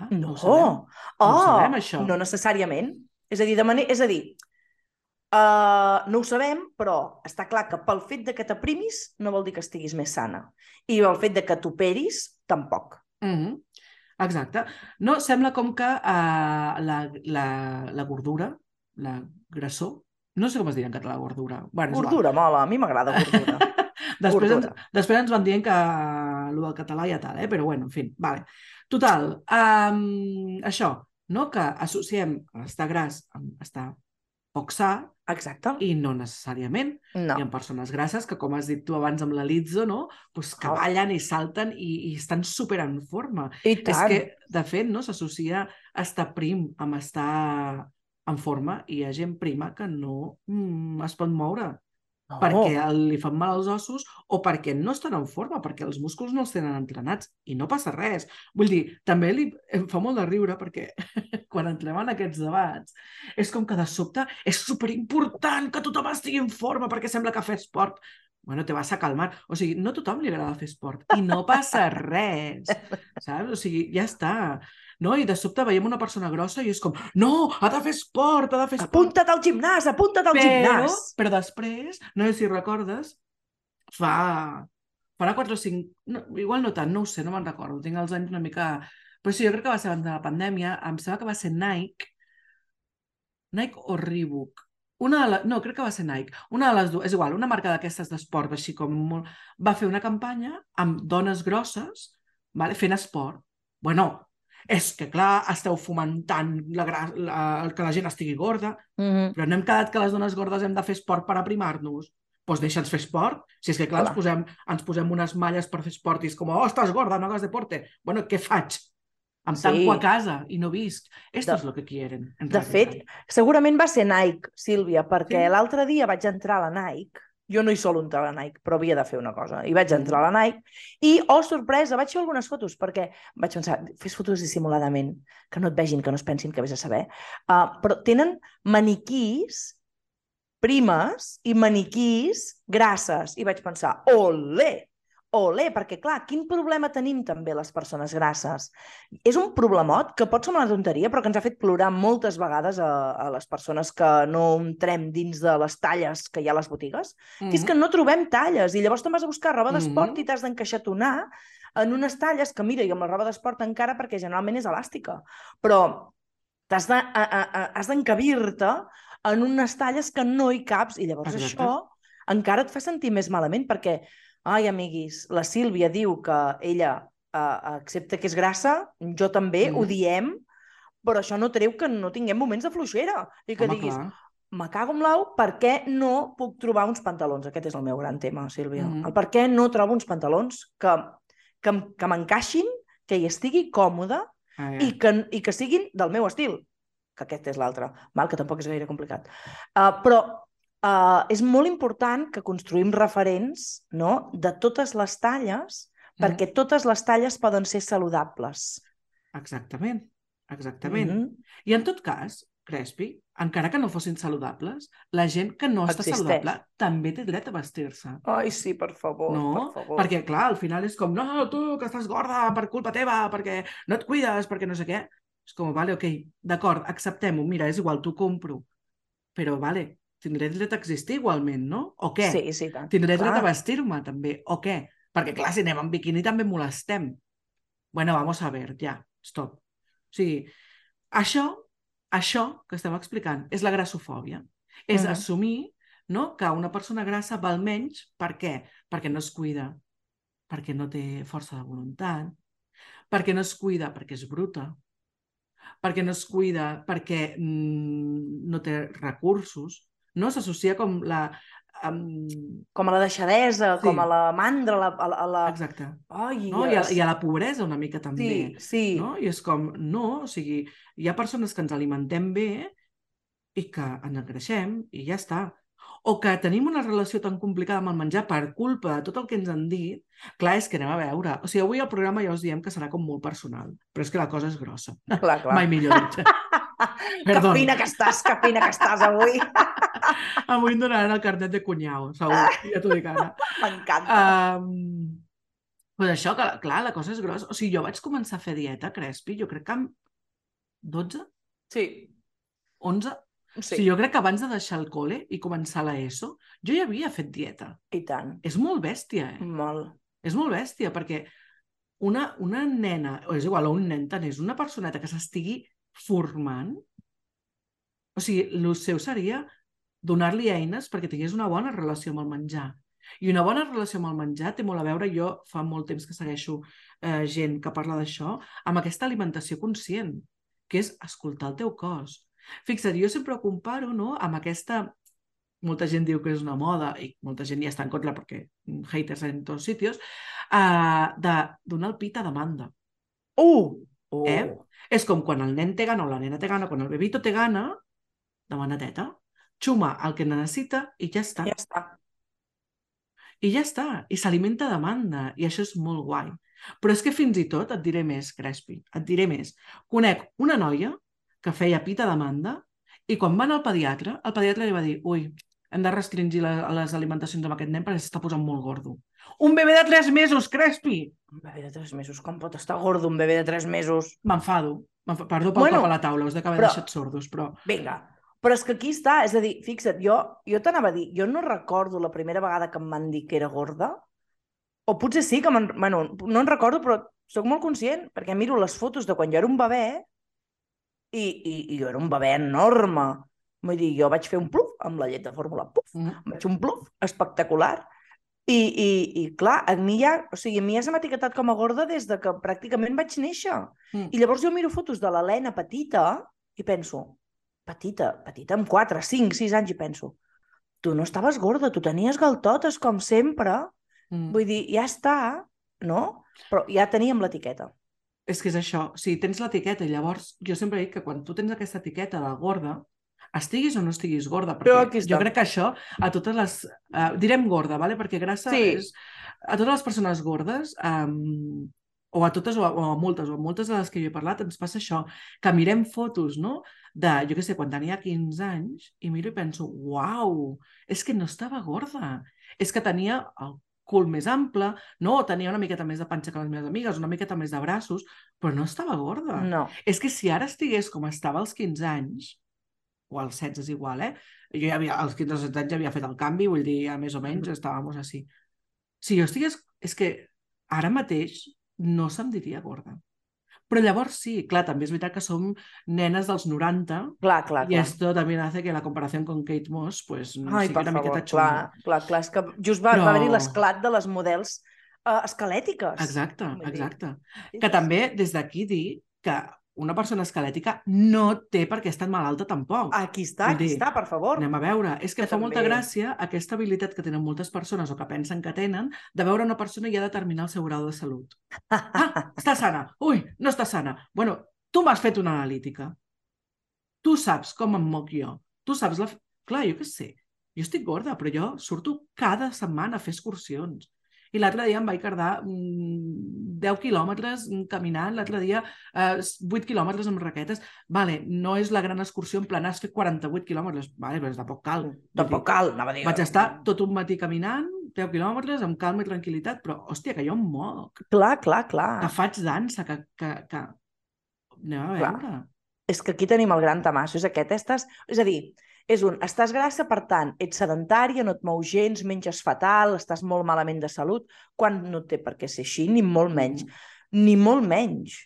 Ah, No, ho sabem. oh, ho sabem, això. no necessàriament. És a dir, de manera... és a dir uh, no ho sabem, però està clar que pel fet de que t'aprimis no vol dir que estiguis més sana. I el fet de que t'operis, tampoc. Mm -hmm. Exacte. No, sembla com que uh, la, la, la gordura, la grassor, no sé com es dirà en català gordura. Bueno. Gordura, mola, a mi m'agrada gordura. després, ens, Gordura. després ens van dient que el del català ja tal, eh? però bueno, en fi, vale. Total, um, això, no? que associem estar gras amb estar poc sa Exacte. i no necessàriament. No. Hi ha persones grasses que, com has dit tu abans amb la Lizzo, no? pues que Oh. ballen i salten i, i estan super en forma. I És tant. que, de fet, no s'associa estar prim amb estar en forma i hi ha gent prima que no mm, es pot moure No. perquè li fan mal als ossos o perquè no estan en forma, perquè els músculs no els tenen entrenats i no passa res. Vull dir, també li, em fa molt de riure perquè quan entrem en aquests debats és com que de sobte és superimportant que tothom estigui en forma perquè sembla que fer esport Bueno, te vas a calmar. O sigui, no a tothom li agrada fer esport i no passa res, saps? O sigui, ja està. No? I de sobte veiem una persona grossa i és com, no, ha de fer esport, ha de fer esport. Apunta't al gimnàs, apunta't al Però, gimnàs. però després, no sé si recordes, fa, farà 4 o 5, no, igual no tant, no ho sé, no me'n recordo, tinc els anys una mica... Però sí, jo crec que va ser abans de la pandèmia, em sembla que va ser Nike, Nike o Reebok, una de la... no, crec que va ser Nike, una de les dues, és igual, una marca d'aquestes d'esport, així com molt... va fer una campanya amb dones grosses vale, fent esport. Bueno, és que clar, esteu fomentant la, la, que la gent estigui gorda, Mm -hmm. però no hem quedat que les dones gordes hem de fer esport per aprimar-nos. Doncs deixa'ns fer esport. Si és que, clar, Clar. ens posem, ens posem unes malles per fer esport i és com, oh, estàs gorda, no hagas deporte. Bueno, què faig? Em Sí. tanco a casa i no visc. Esto De- es lo que quieren. en De fet, segurament va ser Nike, Sílvia, perquè Sí? l'altre dia vaig entrar a la Nike, jo no hi solo entrar a la Nike, però havia de fer una cosa, i vaig Mm. entrar a la Nike, i, oh, sorpresa, vaig fer algunes fotos, perquè vaig pensar, fes fotos dissimuladament, que no et vegin, que no es pensin que vés a saber, uh, però tenen maniquís primes i maniquís grasses. I vaig pensar, olé, olé, perquè clar, quin problema tenim també les persones grasses? És un problemot que pot semblar una tonteria, però que ens ha fet plorar moltes vegades a, a les persones que no entrem dins de les talles que hi ha a les botigues, mm -hmm. que és que no trobem talles i llavors te'n vas a buscar roba d'esport mm -hmm. i t'has d'encaixatonar en unes talles que, mira, i amb la roba d'esport encara perquè generalment és elàstica, però t'has d'encabir-te en unes talles que no hi caps i llavors Exacte. això encara et fa sentir més malament perquè Ai, amiguis, la Sílvia diu que ella uh, accepta que és grassa, jo també, mm. ho diem, però això no treu que no tinguem moments de fluixera i que Home, diguis, clar. me cago en l'au, per què no puc trobar uns pantalons? Aquest és el meu gran tema, Sílvia. Mm. El per què no trobo uns pantalons que, que, que m'encaixin, que hi estigui còmode ah, ja. i, que, i que siguin del meu estil que aquest és l'altre, que tampoc és gaire complicat. Uh, però uh, és molt important que construïm referents no? de totes les talles, mm. perquè totes les talles poden ser saludables. Exactament, exactament. Mm -hmm. I en tot cas, Crespi, encara que no fossin saludables, la gent que no Existeix. està saludable també té dret a vestir-se. Ai, sí, per favor, no? per favor. Perquè, clar, al final és com, no, tu, que estàs gorda per culpa teva, perquè no et cuides, perquè no sé què. És com, vale, ok, d'acord, acceptem-ho, mira, és igual, t'ho compro. Però, vale, tindré dret a existir igualment, no? O què? Sí, sí, tant. Tindré clar. dret a vestir-me, també. O què? Perquè, clar, si anem en biquini també molestem. Bueno, vamos a ver, ja, stop. O sigui, això, això que estem explicant és la grassofòbia. És uh -huh. assumir no, que una persona grassa val menys, per què? Perquè no es cuida, perquè no té força de voluntat, perquè no es cuida perquè és bruta, perquè no es cuida perquè mm, no té recursos, no? S'associa com la... Um... Com a la deixadesa, sí. com a la mandra, a la... A la... Exacte. Ai, no? I, a, I a la pobresa una mica també. Sí, sí. No? I és com, no, o sigui, hi ha persones que ens alimentem bé i que en engreixem i ja està o que tenim una relació tan complicada amb el menjar per culpa de tot el que ens han dit, clar, és que anem a veure. O sigui, avui al programa ja us diem que serà com molt personal, però és que la cosa és grossa. Clar, clar. Mai millor dit. que fina que estàs, que fina que estàs avui. avui em donaran el carnet de cunyau, segur, ja t'ho dic ara. M'encanta. Um, pues això, que, clar, la cosa és grossa. O sigui, jo vaig començar a fer dieta, Crespi, jo crec que amb 12? Sí. 11? Sí. O sigui, jo crec que abans de deixar el col·le i començar l'ESO, jo ja havia fet dieta. I tant. És molt bèstia, eh? Molt. És molt bèstia, perquè una, una nena, o és igual, o un nen tant, és una personeta que s'estigui formant, o sigui, el seu seria donar-li eines perquè tingués una bona relació amb el menjar. I una bona relació amb el menjar té molt a veure, jo fa molt temps que segueixo eh, gent que parla d'això, amb aquesta alimentació conscient, que és escoltar el teu cos. Fixa't, jo sempre ho comparo no, amb aquesta... Molta gent diu que és una moda i molta gent ja està en contra perquè haters en tots sitios, uh, de donar el pit a demanda. Uh! Oh. Eh? És com quan el nen té gana o la nena té gana, quan el bebito té gana, demana teta, xuma el que necessita i ja està. Ja està. I ja està. I s'alimenta a demanda. I això és molt guai. Però és que fins i tot, et diré més, Crespi, et diré més. Conec una noia que feia pita demanda i quan va anar al pediatre, el pediatre li va dir ui, hem de restringir la, les alimentacions amb aquest nen perquè s'està posant molt gordo. Un bebè de 3 mesos, Crespi! Un bebè de 3 mesos, com pot estar gordo un bebè de 3 mesos? M'enfado. Perdó pel bueno, cop a la taula, us de haver però... deixat sordos, però... Vinga, però és que aquí està, és a dir, fixa't, jo, jo t'anava a dir, jo no recordo la primera vegada que em van dir que era gorda, o potser sí que me'n... Bueno, no en recordo, però sóc molt conscient, perquè miro les fotos de quan jo era un bebè i, i, i jo era un bebè enorme. Vull dir, jo vaig fer un pluf amb la llet de fórmula, puf, mm. vaig un pluf espectacular. I, i, i clar, a mi ja, o sigui, a mi ja se m'ha etiquetat com a gorda des de que pràcticament vaig néixer. Mm. I llavors jo miro fotos de l'Helena petita i penso, petita, petita, amb 4, 5, 6 anys, i penso, tu no estaves gorda, tu tenies galtotes com sempre. Mm. Vull dir, ja està, no? Però ja teníem l'etiqueta. És que és això, o sigui, tens l'etiqueta i llavors jo sempre dic que quan tu tens aquesta etiqueta de gorda, estiguis o no estiguis gorda, perquè jo crec que això a totes les... Uh, direm gorda, vale? perquè grassa sí. és... A totes les persones gordes, um, o a totes o a, o a moltes, o a moltes de les que jo he parlat, ens passa això, que mirem fotos no? De, jo què sé, quan tenia 15 anys, i miro i penso, uau, és que no estava gorda, és que tenia el cul més ample, no, tenia una miqueta més de panxa que les meves amigues, una miqueta més de braços, però no estava gorda. No. És que si ara estigués com estava als 15 anys, o als 16 és igual, eh? Jo ja havia, als 15 o 16 anys ja havia fet el canvi, vull dir, ja més o menys Mhm. estàvem així. Si jo estigués... És que ara mateix no se'm diria gorda. Però llavors sí, clar, també és veritat que som nenes dels 90 Clar, clar, y clar. esto también hace que la comparación con Kate Moss pues, Ai, sigui una favor, miqueta xunga. clar, clar, clar, és que just va, Però- va haver-hi l'esclat de les models uh, esquelètiques. Exacte, dir, exacte. és- Que també des d'aquí dir que una persona esquelètica no té per què estar malalta tampoc. Aquí està, aquí dir, està, per favor. Anem a veure. És que, Que fa molta també- gràcia aquesta habilitat que tenen moltes persones o que pensen que tenen de veure una persona i ja determinar el seu grau de salut. Ah, està sana. Ui, no està sana. Bueno, tu m'has fet una analítica. Tu saps com em moc jo. Tu saps la... Clar, jo què sé. Jo estic gorda, però jo surto cada setmana a fer excursions. I l'altre dia em vaig cardar mm, 10 quilòmetres caminant, l'altre dia eh, 8 quilòmetres amb raquetes. Vale, no és la gran excursió en plan has fet 48 quilòmetres, vale, però tampoc cal. Tampoc cal, anava a dir... Vaig estar tot un matí caminant, 10 quilòmetres, amb calma i tranquil·litat, però, hòstia, que jo em moc, Clar, clar, clar. que faig dansa, que... que, que... Anem a Clar. veure. És que aquí tenim el gran tamasso, és aquest. Estàs... És a dir, és un, estàs grassa, per tant, ets sedentària, no et mou gens, menges fatal, estàs molt malament de salut, quan no té per què ser així, ni molt menys. Ni molt menys.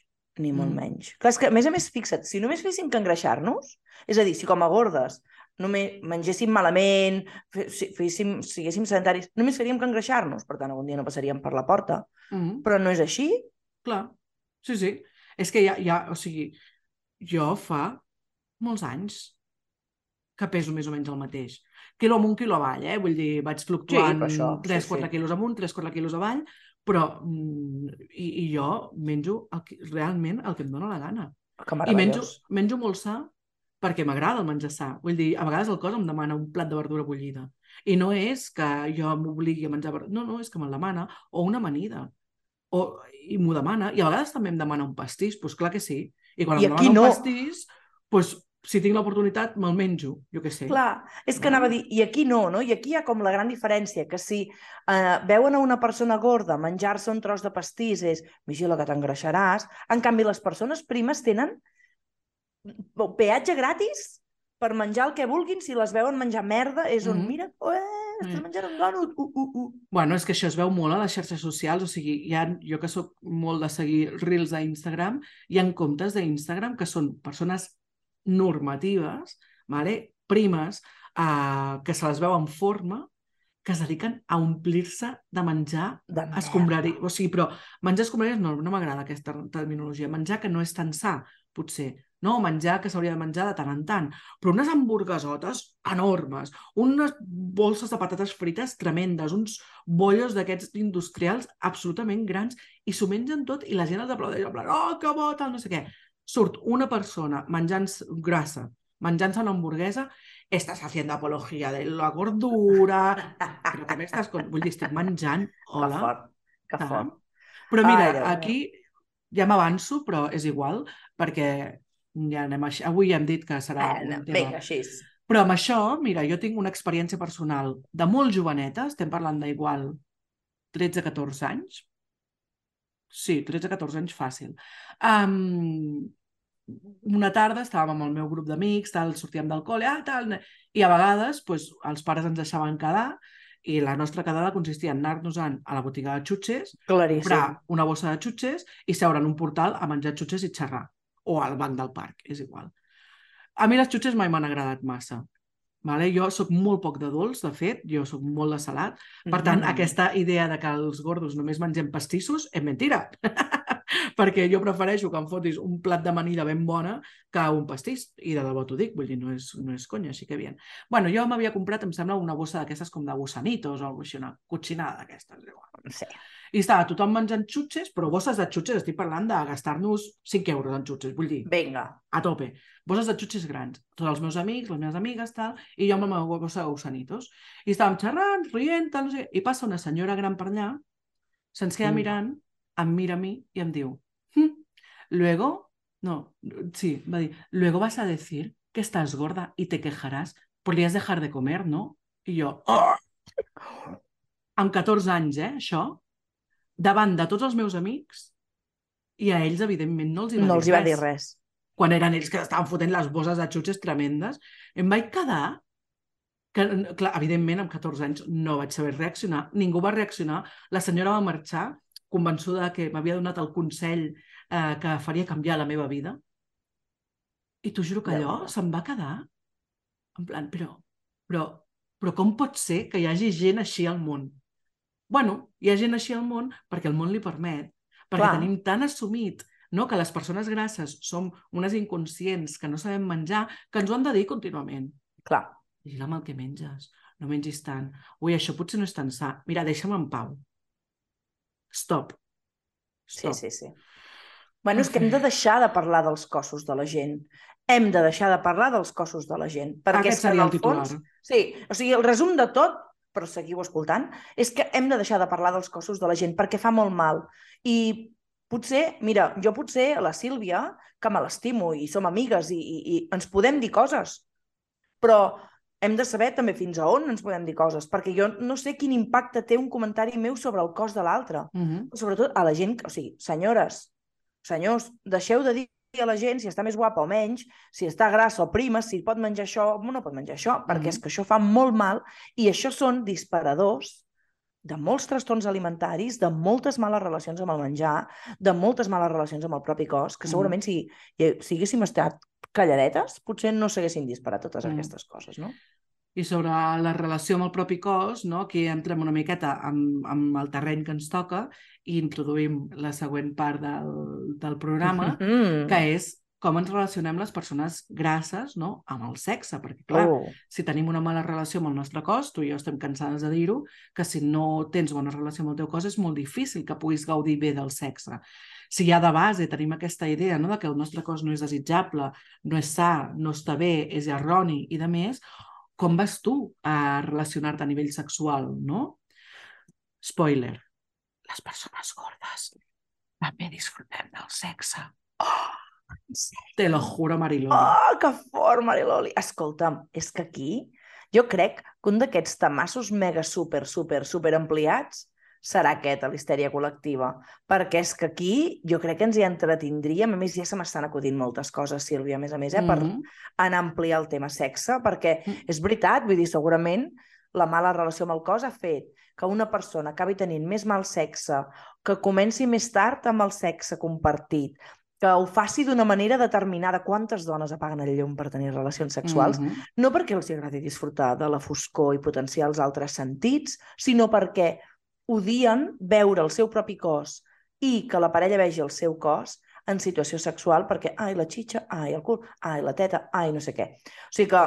Ni molt Mm. menys. Clar, és que, a més a més, fixa't, si només féssim que engreixar-nos, és a dir, si com a gordes només mengéssim malament, féssim, siguéssim sedentaris, només faríem que engreixar-nos, per tant, algun dia no passaríem per la porta. Mm, Però no és així. clar, sí, sí. És que ja, ja, o sigui, jo fa molts anys que peso més o menys el mateix. Quilo amunt, quilo avall, eh? Vull dir, vaig fluctuant per això, sí, 3-4 sí. quilos amunt, 3-4 quilos avall, però mm, i, i jo menjo el, realment el que em dóna la gana. I menjo, menjo molt sa perquè m'agrada el menjar sa. Vull dir, a vegades el cos em demana un plat de verdura bullida. I no és que jo m'obligui a menjar verdura. No, no, és que me'l demana. O una amanida. O, I m'ho demana. I a vegades també em demana un pastís. Doncs pues clar que sí. I quan I em demana no. un pastís, doncs, si tinc l'oportunitat, me'l menjo. Jo què sé. Clar, és que anava a dir, i aquí no, no? I aquí hi ha com la gran diferència, que si eh, veuen a una persona gorda menjar-se un tros de pastís és vigila que t'engreixaràs, en canvi les persones primes tenen peatge gratis per menjar el que vulguin, si les veuen menjar merda, és on, Mhm. mira, eh, estàs Mm. menjant un dònut, uh, uh, uh. Bueno, és que això es veu molt a les xarxes socials, o sigui, hi ha, jo que sóc molt de seguir reels a Instagram, hi ha comptes d'Instagram que són persones normatives, vale? primes, eh, que se les veu en forma, que es dediquen a omplir-se de menjar De merda. escombraria. O sigui, però menjar escombraries no, no m'agrada aquesta terminologia. Menjar que no és tan sa, potser. No, menjar que s'hauria de menjar de tant en tant. Però unes hamburguesotes enormes, unes bolses de patates frites tremendes, uns bollos d'aquests industrials absolutament grans, i s'ho mengen tot i la gent els aplaudeix, en plan, oh, que bo, tal, no sé què. Surt una persona menjant grassa, menjant-se una hamburguesa, estàs haciendo apología de la gordura, però que m'estàs... con- Vull dir, estic menjant, Que hola, fort, que tant. fort. Però mira, Ai, aquí ja m'avanço, però és igual, perquè ja anem així. Avui ja hem dit que serà Eh, tema. vinga, així. Però amb això, mira, jo tinc una experiència personal de molt joveneta, estem parlant d'igual 13-14 anys. Sí, 13-14 anys fàcil. Um, una tarda estàvem amb el meu grup d'amics, tal, sortíem del col·le, ah, tal, i a vegades pues, els pares ens deixaven quedar i la nostra quedada consistia en anar-nos-en a la botiga de xutxes, Claríssim. comprar una bossa de xutxes i seure en un portal a menjar xutxes i xerrar. O al banc del parc, és igual. A mi les xutxes mai m'han agradat massa. Vale? Jo sóc molt poc de dolç, de fet, jo sóc molt de salat. Per tant, Mm. aquesta idea de que els gordos només mengem pastissos és mentira. Perquè jo prefereixo que em fotis un plat d'amanida ben bona que un pastís. I de debò t'ho dic, vull dir, no és, no és conya, així que bien. Bueno, jo m'havia comprat, em sembla, una bossa d'aquestes com de gusanitos o alguna cosa així, una cotxinada d'aquestes. igual. Sí. I estava tothom menjant xutxes, però bosses de xutxes, estic parlant de gastar-nos 5 euros en xutxes, vull dir, Vinga. a tope. Bosses de xutxes grans. Tots els meus amics, les meves amigues, tal, i jo amb la meva bossa de gusanitos. I estàvem xerrant, rient, tal, no sé, i passa una senyora gran per allà, se'ns queda Mm. mirant, em mira a mi i em diu hm, luego No, sí, va dir, luego vas a decir que estás gorda y te quejarás. Podries dejar de comer, no? I jo, oh! amb 14 anys, eh, això, davant de tots els meus amics, i a ells, evidentment, no els hi va, No dir, els hi va res. dir res. Quan eren ells que estaven fotent les bosses de xutxes tremendes, em vaig quedar que, clar, evidentment, amb 14 anys no vaig saber reaccionar, ningú va reaccionar, la senyora va marxar convençuda que m'havia donat el consell eh, que faria canviar la meva vida. I t'ho juro que allò se'm va quedar en plan, però, però, però com pot ser que hi hagi gent així al món? Bueno, hi ha gent així al món perquè el món li permet, perquè Clar. tenim tan assumit no, que les persones grasses som unes inconscients que no sabem menjar, que ens ho han de dir contínuament. Clar. Vigila amb el que menges, no mengis tant. Ui, això potser no és tan sa. Mira, deixa'm en pau. Stop. Sí, Stop. sí, sí. Bueno, és que hem de deixar de parlar dels cossos de la gent. Hem de deixar de parlar dels cossos de la gent. Perquè Aquest és que, en seria el titular. fons... Sí, o sigui, el resum de tot, però seguiu escoltant, és que hem de deixar de parlar dels cossos de la gent perquè fa molt mal. I potser, mira, jo potser, la Sílvia, que me l'estimo i som amigues i, i, i ens podem dir coses, però hem de saber també fins a on ens podem dir coses, perquè jo no sé quin impacte té un comentari meu sobre el cos de l'altre Mhm. sobretot a la gent, o sigui, senyores, senyors, deixeu de dir a la gent si està més guapa o menys, si està grassa o prima, si pot menjar això o no pot menjar això, perquè Mhm. és que això fa molt mal i això són disparadors de molts trastorns alimentaris, de moltes males relacions amb el menjar, de moltes males relacions amb el propi cos, que Mhm. segurament si, si haguéssim estat calladetes, potser no s'haguessin disparat totes Mhm. aquestes coses, no? I sobre la relació amb el propi cos, no? aquí entrem una miqueta amb, amb el terreny que ens toca i introduïm la següent part del, del programa, Mm. que és com ens relacionem les persones grasses no? amb el sexe, perquè clar, Oh. si tenim una mala relació amb el nostre cos, tu i jo estem cansades de dir-ho, que si no tens bona relació amb el teu cos és molt difícil que puguis gaudir bé del sexe. Si ja de base tenim aquesta idea no? de que el nostre cos no és desitjable, no és sa, no està bé, és erroni i de més, com vas tu a relacionar-te a nivell sexual, no? Spoiler, les persones gordes també disfrutem del sexe. Oh, te lo juro, Mariló. Oh, que fort, Mariloli! Escolta'm, és que aquí jo crec que un d'aquests tamassos mega super, super, super ampliats serà aquest, a l'histèria col·lectiva. Perquè és que aquí jo crec que ens hi entretindríem. A més, ja se m'estan acudint moltes coses, Sílvia, a més a més, eh, per Mhm. anar a ampliar el tema sexe, perquè Mm. és veritat, vull dir, segurament la mala relació amb el cos ha fet que una persona acabi tenint més mal sexe, que comenci més tard amb el sexe compartit, que ho faci d'una manera determinada. Quantes dones apaguen el llum per tenir relacions sexuals? Mhm. No perquè els agradi disfrutar de la foscor i potenciar els altres sentits, sinó perquè odien veure el seu propi cos i que la parella vegi el seu cos en situació sexual perquè, ai, la xitxa, ai, el cul, ai, la teta, ai, no sé què. O sigui que,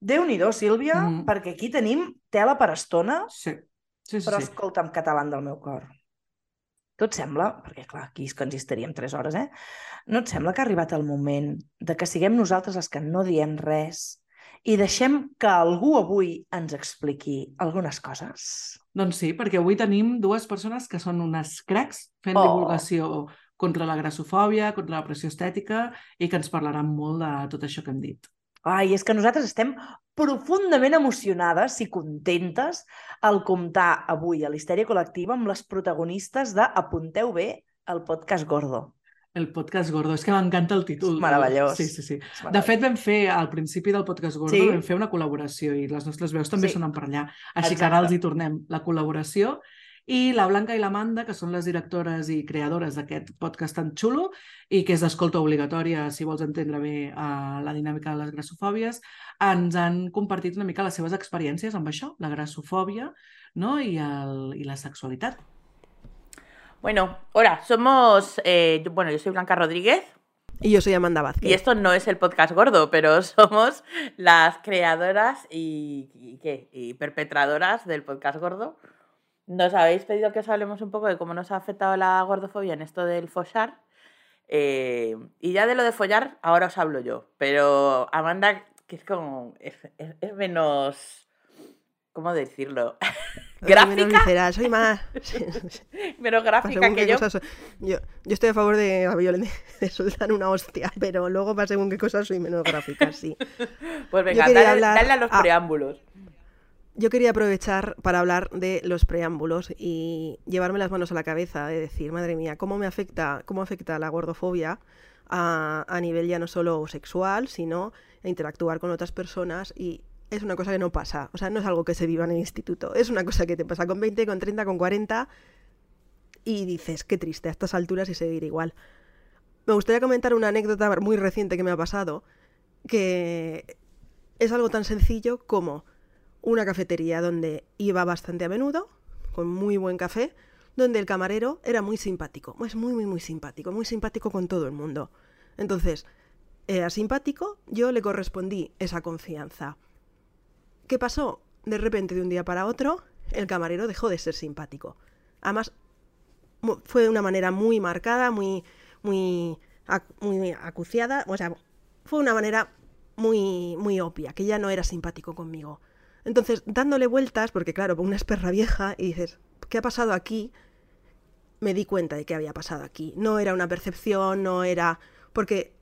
déu-n'hi-do, Sílvia, Mhm. perquè aquí tenim tela per estona, Sí, sí, sí. però sí. escolta'm, català del meu cor. Tu et sembla, perquè clar, aquí és que ens hi estaríem 3 hores, eh? No et sembla que ha arribat el moment de que siguem nosaltres els que no diem res i deixem que algú avui ens expliqui algunes coses? Doncs sí, perquè avui tenim dues persones que són unes cracs fent Oh. divulgació contra la grassofòbia, contra la pressió estètica i que ens parlaran molt de tot això que hem dit. Ai, és que nosaltres estem profundament emocionades i contentes al comptar avui a l'Histèria Col·lectiva amb les protagonistes de Apunteu bé el podcast Gordo. El podcast Gordo, és que m'encanta el títol. És meravellós. Sí, sí, sí. De fet, vam fer, al principi del podcast Gordo, Sí. vam fer una col·laboració i les nostres veus també Sí. sonen per allà. Així que ara Exacte. els hi tornem la col·laboració. I la Blanca i l'Amanda, que són les directores i creadores d'aquest podcast tan xulo i que és d'escolta obligatòria, si vols entendre bé eh, la dinàmica de les grassofòbies, ens han compartit una mica les seves experiències amb això, la grassofòbia no? I, el, i la sexualitat. Bueno, hola, somos, eh, bueno, yo soy Blanca Rodríguez Y yo soy Amanda Vázquez. y esto no es el podcast gordo, pero somos las creadoras y, y ¿qué? y perpetradoras del podcast gordo. Nos habéis pedido que os hablemos un poco de cómo nos ha afectado la gordofobia en esto del follar. eh, y ya de lo de follar, ahora os hablo yo. Pero Amanda, que es como. es, es- es menos. ¿Cómo decirlo? ¿Gráfica? menos visceral, soy más... Menos gráfica que yo. cosas yo. Yo estoy a favor de de soltar una hostia, pero luego para según qué cosas soy menos gráfica, sí. Pues venga, quería dale, hablar- dale a los ah. preámbulos. Yo quería aprovechar para hablar de los preámbulos y llevarme las manos a la cabeza de decir, madre mía, ¿cómo me afecta, cómo afecta la gordofobia a, a nivel ya no solo sexual, sino a interactuar con otras personas? Y es una cosa que no pasa, o sea, no es algo que se viva en el instituto, es una cosa que te pasa con 20, con 30, con 40 y dices, qué triste a estas alturas y seguir igual. Me gustaría comentar una anécdota muy reciente que me ha pasado, que es algo tan sencillo como una cafetería donde iba bastante a menudo, con muy buen café, donde el camarero era muy simpático, es muy, muy, muy simpático, muy simpático con todo el mundo. Entonces, era simpático, yo le correspondí esa confianza. ¿Qué pasó? De repente, de un día para otro, el camarero dejó de ser simpático. Además, fue de una manera muy marcada, muy, muy, muy acuciada, o sea, fue una manera muy, muy obvia, que ya no era simpático conmigo. Entonces, dándole vueltas, porque claro, una es perra vieja y dices, ¿qué ha pasado aquí? Me di cuenta de qué había pasado aquí. No era una percepción, no era... Porque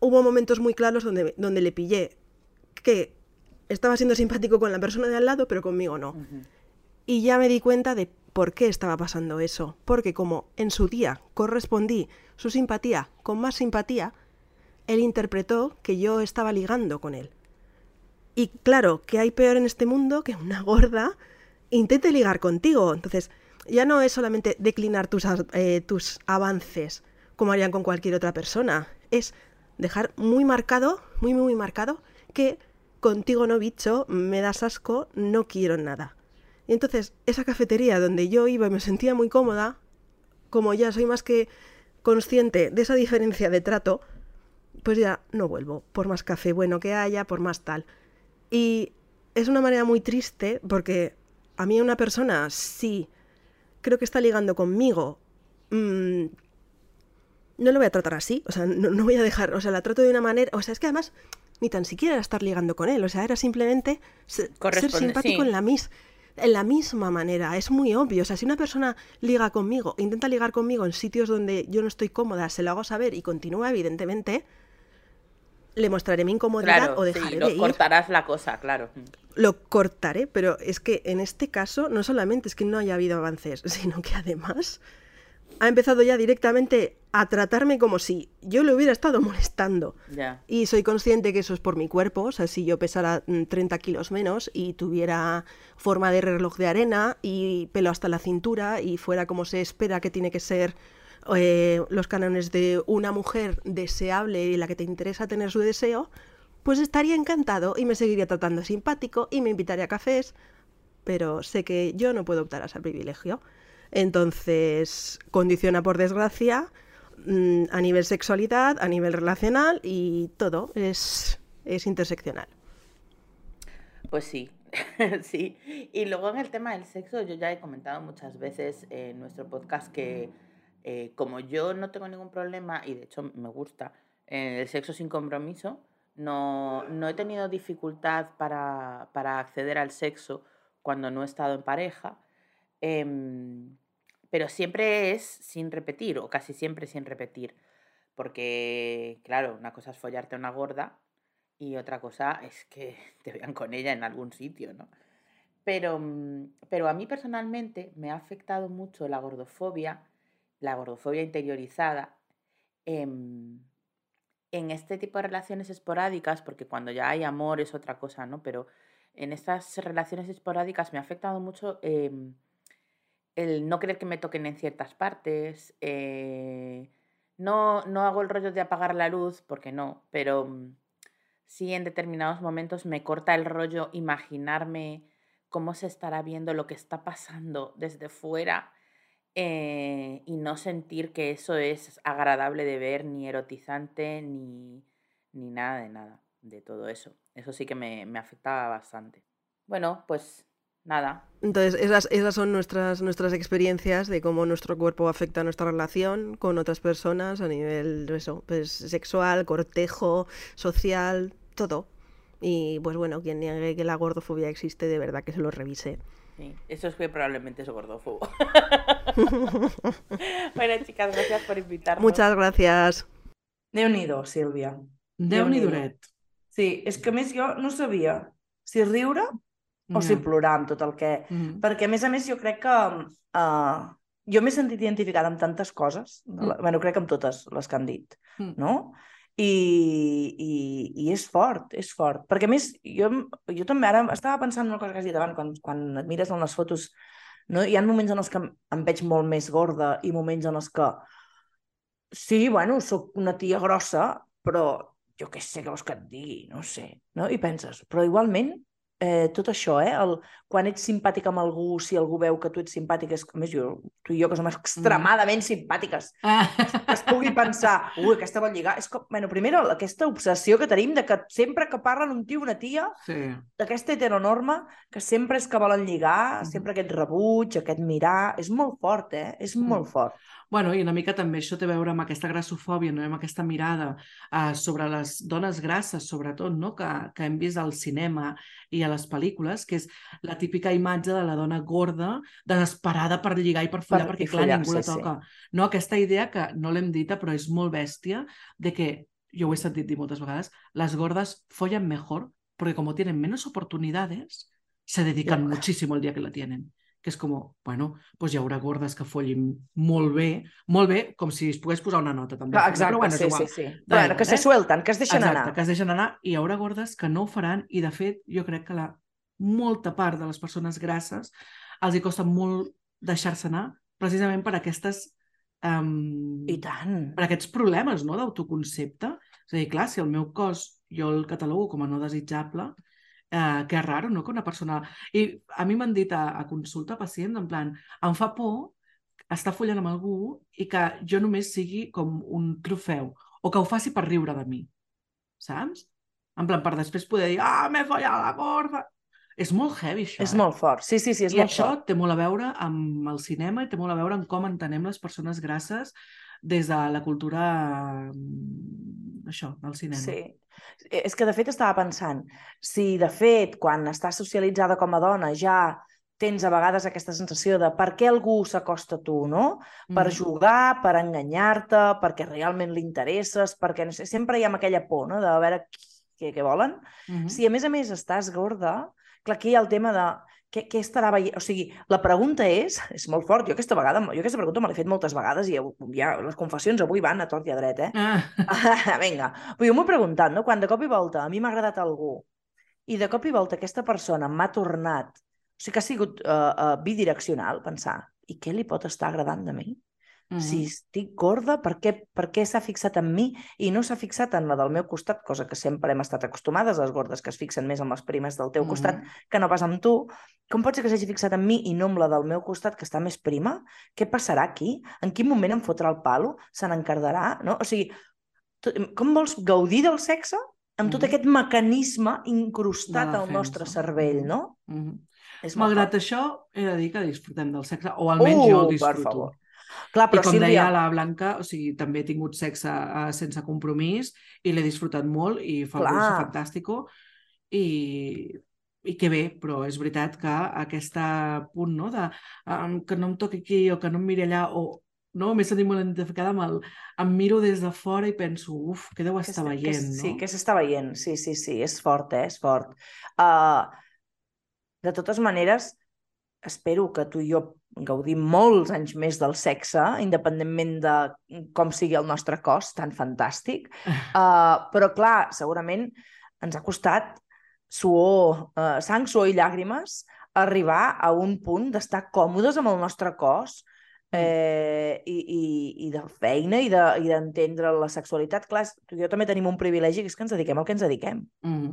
hubo momentos muy claros donde, donde le pillé que estaba siendo simpático con la persona de al lado, pero conmigo no. Y ya me di cuenta de por qué estaba pasando eso. Porque como en su día correspondí su simpatía con más simpatía, él interpretó que yo estaba ligando con él. Y claro, ¿qué hay peor en este mundo que una gorda intente ligar contigo? Entonces, ya no es solamente declinar tus, eh, tus avances como harían con cualquier otra persona, es dejar muy marcado, muy, muy marcado, que contigo no bicho, me das asco, no quiero nada. Y entonces, esa cafetería donde yo iba y me sentía muy cómoda, como ya soy más que consciente de esa diferencia de trato, pues ya no vuelvo, por más café bueno que haya, por más tal. Y es una manera muy triste porque a mí una persona, sí, creo que está ligando conmigo, mm, no lo voy a tratar así, o sea, no, no voy a dejar, o sea, la trato de una manera, o sea, es que además ni tan siquiera era estar ligando con él, o sea, era simplemente se- ser simpático sí. en la mis en la misma manera, es muy obvio, o sea, si una persona liga conmigo, intenta ligar conmigo en sitios donde yo no estoy cómoda, se lo hago saber y continúa, evidentemente, le mostraré mi incomodidad Claro, o sí, dejaré lo de ir cortarás la cosa, claro. lo cortaré, pero es que en este caso no solamente es que no haya habido avances, sino que además ha empezado ya directamente a tratarme como si yo le hubiera estado molestando. Y soy consciente que eso es por mi cuerpo, o sea, si yo pesara mm, 30 kilos menos y tuviera forma de reloj de arena y pelo hasta la cintura y fuera como se espera que tiene que ser eh, los cánones de una mujer deseable y la que te interesa tener su deseo, pues estaría encantado y me seguiría tratando simpático y me invitaría a cafés, pero sé que yo no puedo optar a ese privilegio. Entonces, condiciona por desgracia mm, a nivel sexualidad, a nivel relacional y todo es, es interseccional. Pues sí, sí. Y luego en el tema del sexo, yo ya he comentado muchas veces en nuestro podcast que eh, como yo no tengo ningún problema, y de hecho me gusta, el sexo sin compromiso, no, no he tenido dificultad para, para acceder al sexo cuando no he estado en pareja, em, pero siempre es sin repetir, o casi siempre sin repetir. Porque, claro, una cosa es follarte a una gorda y otra cosa es que te vean con ella en algún sitio, ¿no? Pero, mm, pero a mí personalmente me ha afectado mucho la gordofobia, la gordofobia interiorizada, em, en este tipo de relaciones esporádicas, porque cuando ya hay amor es otra cosa, ¿no? Pero en estas relaciones esporádicas me ha afectado mucho em, el no querer que me toquen en ciertas partes, eh, no, no hago el rollo de apagar la luz, porque no, pero mm, sí en determinados momentos me corta el rollo imaginarme cómo se estará viendo lo que está pasando desde fuera eh, y no sentir que eso es agradable de ver, ni erotizante, ni, ni nada de nada, de todo eso. Eso sí que me, me afectaba bastante. Bueno, pues nada, Entonces, esas, esas son nuestras, nuestras experiencias de cómo nuestro cuerpo afecta a nuestra relación con otras personas a nivel eso, pues, sexual, cortejo, social, todo. Y pues bueno, quien niegue que la gordofobia existe, de verdad que se lo revise. Sí, eso es que probablemente es gordofobo. bueno, chicas, gracias por invitarnos. Muchas gracias. Déu-n'hi-do, Sílvia. Déu-n'hi Déu-n'hi-do. duret. Sí, és que a més jo no sabia si riure o si plorar amb tot el que... Mm. Perquè, a més a més, jo crec que... Uh, jo m'he sentit identificada amb tantes coses. Mm. bueno, crec que amb totes les que han dit, Mm. no? I, i, i és fort, és fort. Perquè, a més, jo, jo també ara estava pensant en una cosa que has dit abans, quan, quan et mires en les fotos, no? hi ha moments en els que em, em veig molt més gorda i moments en els que sí, bueno, sóc una tia grossa, però jo què sé què vols que et digui, no sé, no? I penses, però igualment, eh, tot això, eh, el, quan ets simpàtic amb algú, si algú veu que tu ets simpàtic, és, a més, jo, tu i jo que som extremadament simpàtiques, Ah. que es pugui pensar, ui, aquesta vol lligar, és com, bueno, primer aquesta obsessió que tenim de que sempre que parlen un tio una tia, Sí. d'aquesta heteronorma, que sempre és que volen lligar, Mhm. sempre aquest rebuig, aquest mirar, és molt fort, eh? És Mm. molt fort. Bueno, i una mica també això té a veure amb aquesta grassofòbia, no? amb aquesta mirada uh, sobre les dones grasses, sobretot, no? que, que hem vist al cinema i a les pel·lícules, que és la típica imatge de la dona gorda, desesperada per lligar i per follar, Per- perquè clar, follar, ningú sí, la sí. toca. No? Aquesta idea que no l'hem dita, però és molt bèstia, de que, jo ho he sentit dir moltes vegades, les gordas follan mejor porque como tienen menos oportunidades, se dedican muchísimo el día que la tienen. Que és com, bueno, doncs hi haurà gordes que follin molt bé, molt bé, com si es pogués posar una nota també. Però exacte, bueno, és sí, igual. sí, sí. Da Bueno, que se eh? suelten, que es deixen Exacte, anar. que es deixen anar i hi haurà gordes que no ho faran i, de fet, jo crec que la molta part de les persones grasses els hi costa molt deixar-se anar precisament per aquestes um, I tant. per aquests problemes no, d'autoconcepte. És a dir, clar, si el meu cos jo el catalogo com a no desitjable, eh, que raro, no?, que una persona... I a mi m'han dit a, a consulta pacients, en plan, em fa por estar follant amb algú i que jo només sigui com un trofeu, o que ho faci per riure de mi, saps? En plan, per després poder dir, ah, m'he follat la gorda! És molt heavy, això. És eh? molt fort. Sí, sí, sí, és I molt això fort. té molt a veure amb el cinema i té molt a veure amb com entenem les persones grasses des de la cultura mm, això, del cinema. Sí. Eh, És que, de fet, estava pensant, si, de fet, quan estàs socialitzada com a dona ja tens a vegades aquesta sensació de per què algú s'acosta a tu, no? Per Mhm. jugar, per enganyar-te, perquè realment li interesses, perquè, no sé, sempre hi ha aquella por, no?, de veure què, què volen. Mhm. Si a més a més estàs gorda, clar, aquí hi ha el tema de què, què estarà veient... O sigui, la pregunta és, és molt fort, jo aquesta vegada, jo aquesta pregunta me l'he fet moltes vegades i ja, les confessions avui van a tort i a dret, eh? Ah, Vinga, però jo m'ho he preguntat, no? Quan de cop i volta a mi m'ha agradat algú i de cop i volta aquesta persona m'ha tornat, o sigui que ha sigut uh, uh, bidireccional, pensar, i què li pot estar agradant de mi? Mhm. Si estic gorda, per què, per què s'ha fixat en mi i no s'ha fixat en la del meu costat, cosa que sempre hem estat acostumades, les gordes que es fixen més en les primes del teu costat Mhm. que no pas amb tu. Com pot ser que s'hagi fixat en mi i no amb la del meu costat, que està més prima? Què passarà aquí? En quin moment em fotrà el palo? Se n'encardarà? No? O sigui, com vols gaudir del sexe amb tot Mhm. aquest mecanisme incrustat al nostre cervell, no? Mhm. És molt Malgrat això, he de dir que disfrutem del sexe, o almenys jo el Uh, disfruto. per favor. Clar, però I com Sílvia... deia la Blanca, o sigui, també he tingut sexe uh, sense compromís i l'he disfrutat molt i fa un Clar. gust fantàstico i, i que bé, però és veritat que aquest punt no, de um, que no em toqui aquí o que no em miri allà o no, m'he sentit molt identificada amb el em miro des de fora i penso, uf, què deu estar què veient, s- no? Sí, què s'està veient? Sí, sí, sí, és fort, eh? És fort. Uh, de totes maneres, espero que tu i jo gaudim molts anys més del sexe, independentment de com sigui el nostre cos, tan fantàstic. Uh, però, clar, segurament ens ha costat suor, uh, sang, suor i llàgrimes arribar a un punt d'estar còmodes amb el nostre cos eh, i, i, i de feina i de- i d'entendre la sexualitat. Clar, és- tu i jo també tenim un privilegi, que és que ens dediquem al que ens dediquem. Mm.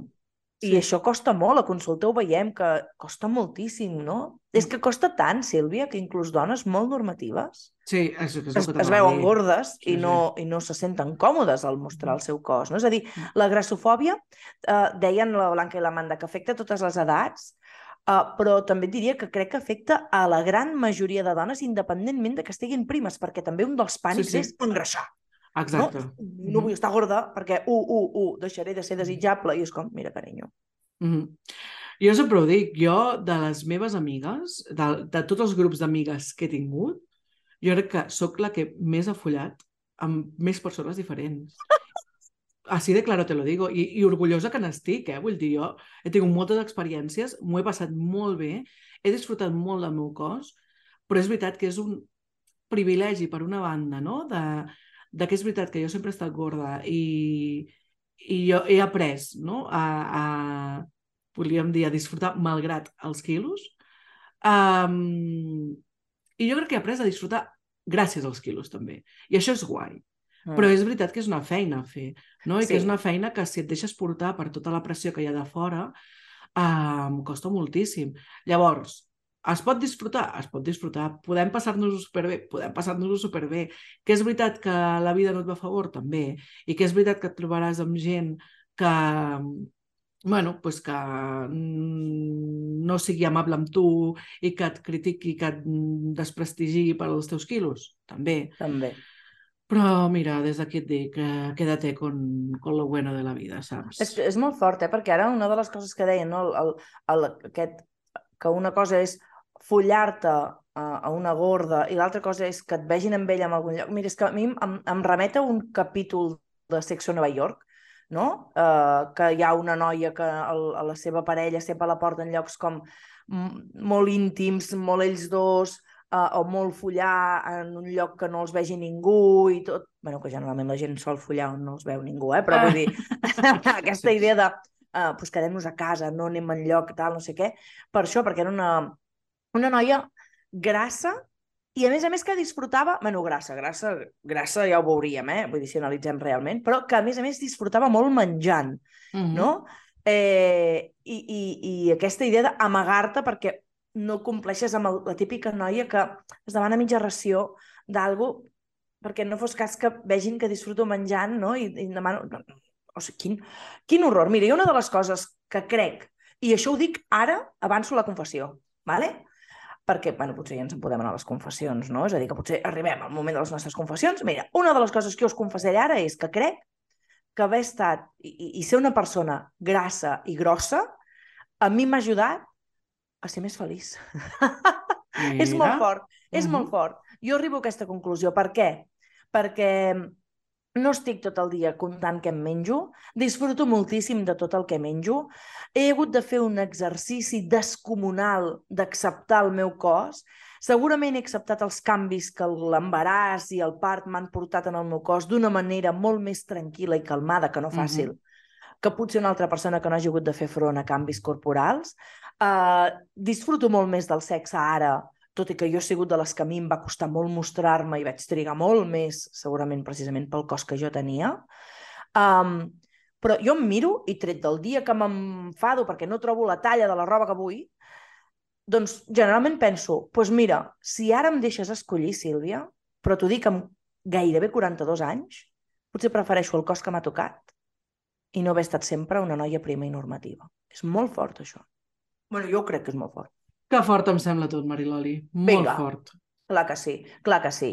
I això costa molt, a consulta ho veiem, que costa moltíssim, no? És que costa tant, Sílvia, que inclús dones molt normatives Sí, és, és es, es veuen gordes Sí, i, no, i no se senten còmodes al mostrar el seu cos. No? És a dir, Mm. la grassofòbia, eh, deien la Blanca i l'Amanda, que afecta totes les edats, eh, però també diria que crec que afecta a la gran majoria de dones, independentment de que estiguin primes, perquè també un dels pànics sí. és engreixar. Exacte. No, no vull estar gorda perquè, u, u, u, deixaré de ser desitjable. I és com, mira, carinyo. Mhm. Jo sempre ho dic, jo de les meves amigues, de, de tots els grups d'amigues que he tingut, jo crec que sóc la que més ha follat amb més persones diferents. Así de claro te lo digo. I, i orgullosa que n'estic, eh? Vull dir, jo he tingut moltes experiències, m'ho he passat molt bé, he disfrutat molt del meu cos, però és veritat que és un privilegi, per una banda, no? De, de que és veritat que jo sempre he estat gorda i, i jo he après no? a, a, podríem dir, a disfrutar malgrat els quilos. Um, I jo crec que he après a disfrutar gràcies als quilos, també. I això és guai. Mm. Però és veritat que és una feina a fer, no? I Sí. que és una feina que si et deixes portar per tota la pressió que hi ha de fora, um, costa moltíssim. Llavors, es pot disfrutar? Es pot disfrutar. Podem passar-nos-ho superbé? Podem passar-nos-ho superbé. Que és veritat que la vida no et va a favor? També. I que és veritat que et trobaràs amb gent que, bueno, pues que no sigui amable amb tu i que et critiqui, que et desprestigi per als teus quilos? També. També. Però mira, des d'aquí et dic, eh, quédate con, con lo bueno de la vida, saps? És, és molt fort, eh? perquè ara una de les coses que deien, no? el, el, el, aquest, que una cosa és follar-te a, a una gorda i l'altra cosa és que et vegin amb ella en algun lloc. Mira, és que a mi em, em remet a un capítol de Sexo a Nova York, no? Uh, que hi ha una noia que el, a la seva parella sempre la porta en llocs com molt íntims, molt ells dos, uh, o molt follar en un lloc que no els vegi ningú i tot. bueno, que generalment la gent sol follar on no els veu ningú, eh? però vull dir, aquesta Sí, sí. idea de uh, pues quedem-nos a casa, no anem enlloc, tal, no sé què, per això, perquè era una, una noia grassa i a més a més que disfrutava, bueno, grassa, grassa, grassa ja ho veuríem, eh? vull dir, si analitzem realment, però que a més a més disfrutava molt menjant, Mhm. no? Eh, i, i, I aquesta idea d'amagar-te perquè no compleixes amb el, la típica noia que es demana mitja ració d'algú perquè no fos cas que vegin que disfruto menjant, no? I, i demano... O sigui, quin, quin horror. Mira, i una de les coses que crec, i això ho dic ara, avanço la confessió, ¿vale? Perquè, bueno, potser ja ens en podem anar a les confessions, no? És a dir, que potser arribem al moment de les nostres confessions. Mira, una de les coses que us confessaré ara és que crec que haver estat i, i- ser una persona grassa i grossa a mi m'ha ajudat a ser més feliç. És molt fort, és Mhm. molt fort. Jo arribo a aquesta conclusió. Per què? Perquè no estic tot el dia comptant què em menjo, disfruto moltíssim de tot el que menjo, he hagut de fer un exercici descomunal d'acceptar el meu cos, segurament he acceptat els canvis que l'embaràs i el part m'han portat en el meu cos d'una manera molt més tranquil·la i calmada, que no fàcil, que potser una altra persona que no hagi hagut de fer front a canvis corporals. Uh, disfruto molt més del sexe ara, tot i que jo he sigut de les que a mi em va costar molt mostrar-me i vaig trigar molt més, segurament precisament pel cos que jo tenia. Um, però jo em miro i tret del dia que m'enfado perquè no trobo la talla de la roba que vull, doncs generalment penso, doncs pues mira, si ara em deixes escollir, Sílvia, però t'ho dic amb gairebé 42 anys, potser prefereixo el cos que m'ha tocat i no haver estat sempre una noia prima i normativa. És molt fort, això. bueno, jo crec que és molt fort. Que fort em sembla tot, Mariloli. Molt Vinga. fort. Clar que sí, clar que sí.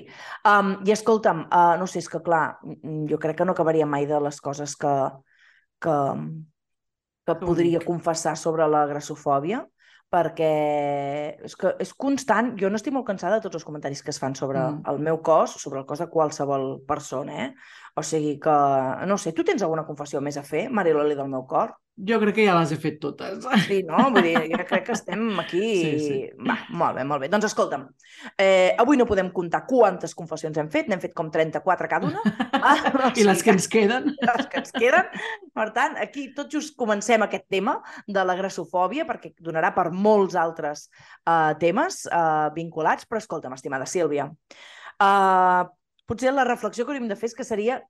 Um, I escolta'm, uh, no sé, és que clar, mm, jo crec que no acabaria mai de les coses que, que, que Que podria confessar sobre la grassofòbia, perquè és que és constant. Jo n'estic molt cansada de tots els comentaris que es fan sobre Mm. el meu cos, sobre el cos de qualsevol persona, eh? O sigui que, no sé, tu tens alguna confessió més a fer, Mariloli, del meu cor? Jo crec que ja les he fet totes. Sí, no? Vull dir, jo crec que estem aquí... Sí, sí. Va, molt bé, molt bé. Doncs escolta'm, eh, avui no podem comptar quantes confessions hem fet, n'hem fet com 34 cada una. Ah, I les que ens queden. les que ens queden. Per tant, aquí tot just comencem aquest tema de la grassofòbia, perquè donarà per molts altres uh, temes uh, vinculats, però escolta'm, estimada Sílvia, uh, potser la reflexió que hauríem de fer és que seria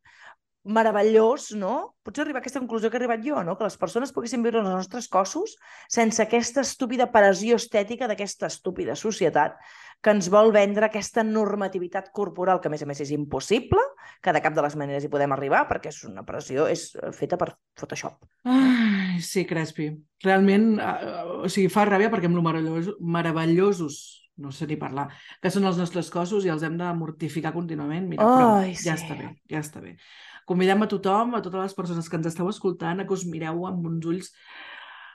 meravellós, no? Potser arribar a aquesta conclusió que he arribat jo, no? Que les persones poguessin viure els nostres cossos sense aquesta estúpida pressió estètica d'aquesta estúpida societat que ens vol vendre aquesta normativitat corporal, que a més a més és impossible, que de cap de les maneres hi podem arribar, perquè és una pressió és feta per Photoshop. Ai, sí, Crespi. Realment, eh, o sigui, fa ràbia perquè amb lo meravellosos, no sé ni parlar, que són els nostres cossos i els hem de mortificar contínuament. Mira, Ai, però ja sí. està bé, ja està bé. Convidem a tothom, a totes les persones que ens esteu escoltant, a que us mireu amb uns ulls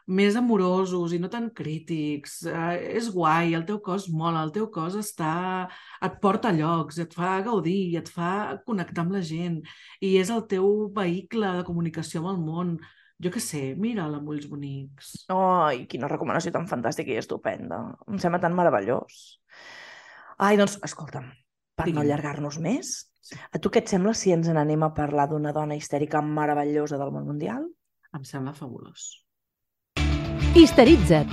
més amorosos i no tan crítics. Eh, és guai, el teu cos mola, el teu cos està... et porta a llocs, et fa gaudir, et fa connectar amb la gent i és el teu vehicle de comunicació amb el món. Jo què sé, mira'l amb ulls bonics. Ai, quina recomanació tan fantàstica i estupenda. Em sembla tan meravellós. Ai, doncs, escolta'm, per no Digue'm. allargar-nos més, Sí. a tu què et sembla si ens n'anem a parlar d'una dona histèrica meravellosa del món mundial? Em sembla fabulós. Histeritza't.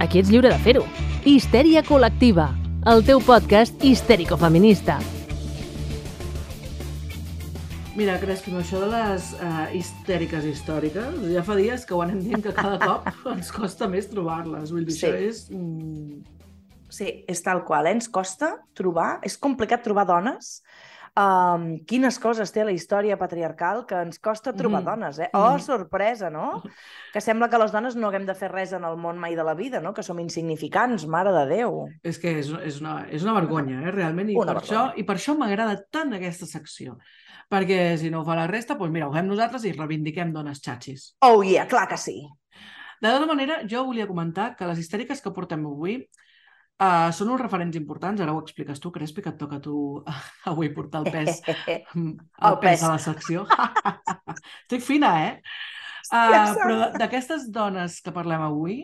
Aquí ets lliure de fer-ho. Histèria col·lectiva. El teu podcast histèrico-feminista. Mira, Crespi, això de les uh, histèriques històriques, ja fa dies que ho anem dient que cada cop ens costa més trobar-les. Vull dir, Sí. això és... Mm, Sí, és tal qual, eh? Ens costa trobar, és complicat trobar dones. Um, quines coses té la història patriarcal que ens costa trobar Mhm. dones, eh? Oh, Mhm. sorpresa, no? Que sembla que les dones no haguem de fer res en el món mai de la vida, no? Que som insignificants, mare de Déu. és que és, és, una, és una vergonya, eh, realment, i Una per, vergonya. això, i per això m'agrada tant aquesta secció. Perquè si no ho fa la resta, doncs mira, ho fem nosaltres i reivindiquem dones xatxis. Oh, yeah, clar que sí. De tota manera, jo volia comentar que les histèriques que portem avui uh, són uns referents importants. Ara ho expliques tu, Crespi, que et toca a tu avui portar el pes el, El pes pes. de la secció. Estic fina, eh? Uh, però d'aquestes dones que parlem avui,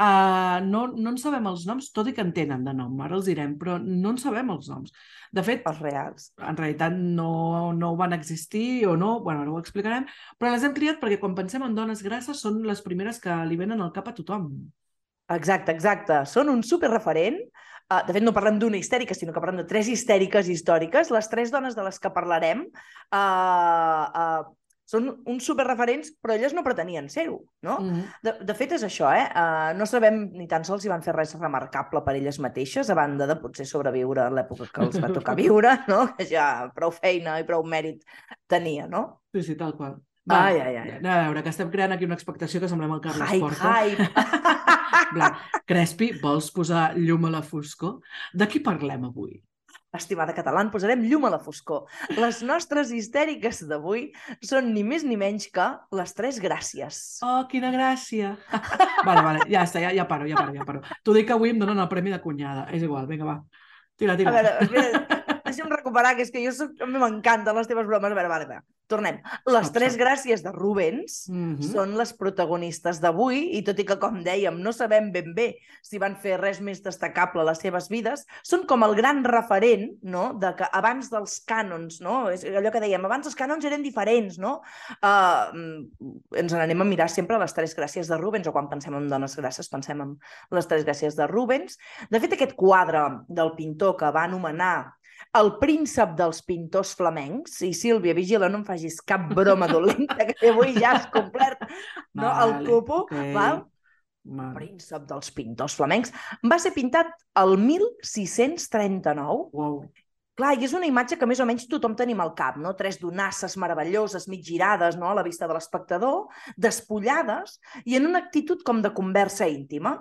uh, no, no en sabem els noms, tot i que en tenen de nom, ara els direm, però no en sabem els noms. De fet, Els reals. en realitat no, no van existir o no, bueno, ara ho explicarem, però les hem criat perquè quan pensem en dones grasses són les primeres que li venen al cap a tothom. Exacte, exacte. Són un superreferent. Uh, de fet, no parlem d'una histèrica, sinó que parlem de tres histèriques històriques. Les tres dones de les que parlarem uh, uh, són uns superreferents, però elles no pretenien ser-ho, no? Mm -hmm. De, de fet, és això, eh? Uh, no sabem ni tan sols si van fer res remarcable per elles mateixes, a banda de potser sobreviure a l'època que els va tocar viure, no? Que ja prou feina i prou mèrit tenia, no? Sí, sí, tal qual. Ai, ai, ai. Anem a veure, que estem creant aquí una expectació que semblem el Carles Hype, Porta. hype! Bla, Crespi, vols posar llum a la foscor? De qui parlem avui? Estimada català, en posarem llum a la foscor. Les nostres histèriques d'avui són ni més ni menys que les tres gràcies. Oh, quina gràcia! vale, vale, ja està, ja, ja paro, ja paro, ja paro. T'ho dic que avui em donen el premi de cunyada. És igual, vinga, va. Tira, A tira. veure, espera, deixa'm recuperar, que és que jo soc, a mi m'encanten les teves bromes. A veure, vale, va, tornem. Les tres gràcies de Rubens Mhm. són les protagonistes d'avui i tot i que, com dèiem, no sabem ben bé si van fer res més destacable a les seves vides, són com el gran referent no? de que abans dels cànons, no? és allò que dèiem, abans els cànons eren diferents, no? Uh, ens n'anem a mirar sempre les tres gràcies de Rubens, o quan pensem en dones grasses pensem en les tres gràcies de Rubens. De fet, aquest quadre del pintor que va anomenar el príncep dels pintors flamencs, i Sílvia, vigila, no em facis cap broma dolenta, que avui ja has complert no, el Vale, cupo, ok. val? Vale. príncep dels pintors flamencs, va ser pintat el 1639. Wow. Clar, i és una imatge que més o menys tothom tenim al cap, no? Tres donasses meravelloses, mig girades, no?, a la vista de l'espectador, despullades i en una actitud com de conversa íntima.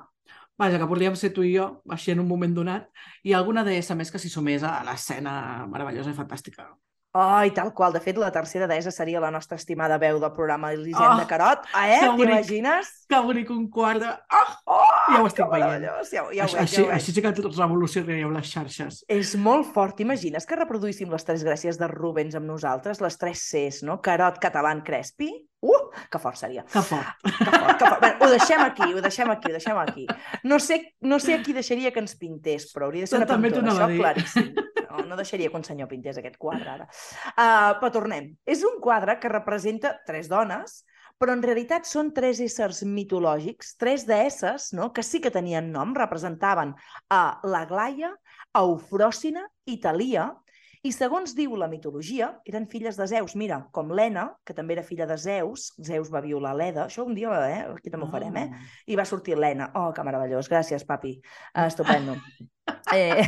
Vaja, que podríem ser tu i jo, així en un moment donat, i alguna deessa més que s'hi sumés a l'escena meravellosa i fantàstica. Ai, tal qual. De fet, la tercera deessa seria la nostra estimada veu del programa Elisenda Oh, oh, Carot. Ah, eh? T'imagines? Que bonic un quart de... Oh! Oh, Ja ho estic veient. Ja, ja ho així, veig, així, ja ho veig. així sí que revolucionaríeu les xarxes. És molt fort. T'imagines que reproduíssim les tres gràcies de Rubens amb nosaltres? Les tres Cs, no? Carot, català, crespi? Uh, que fort seria. Que fort. Que fort, que fort. Bé, ho deixem aquí, ho deixem aquí, ho deixem aquí. No sé, no sé a qui deixaria que ens pintés, però hauria de ser una També t'ho pintora, anava a això claríssim. No, no deixaria que un senyor pintés aquest quadre, ara. Uh, però tornem. És un quadre que representa tres dones, però en realitat són tres éssers mitològics, tres deesses no? que sí que tenien nom, representaven a l'Aglaia, a Eufròsina i Talia, i segons diu la mitologia, eren filles de Zeus. Mira, com l'Ena, que també era filla de Zeus, Zeus va violar l'Eda, això un dia, eh? aquí també ho farem, eh? Oh. I va sortir l'Ena. Oh, que meravellós, gràcies, papi. Uh, estupendo. Eh...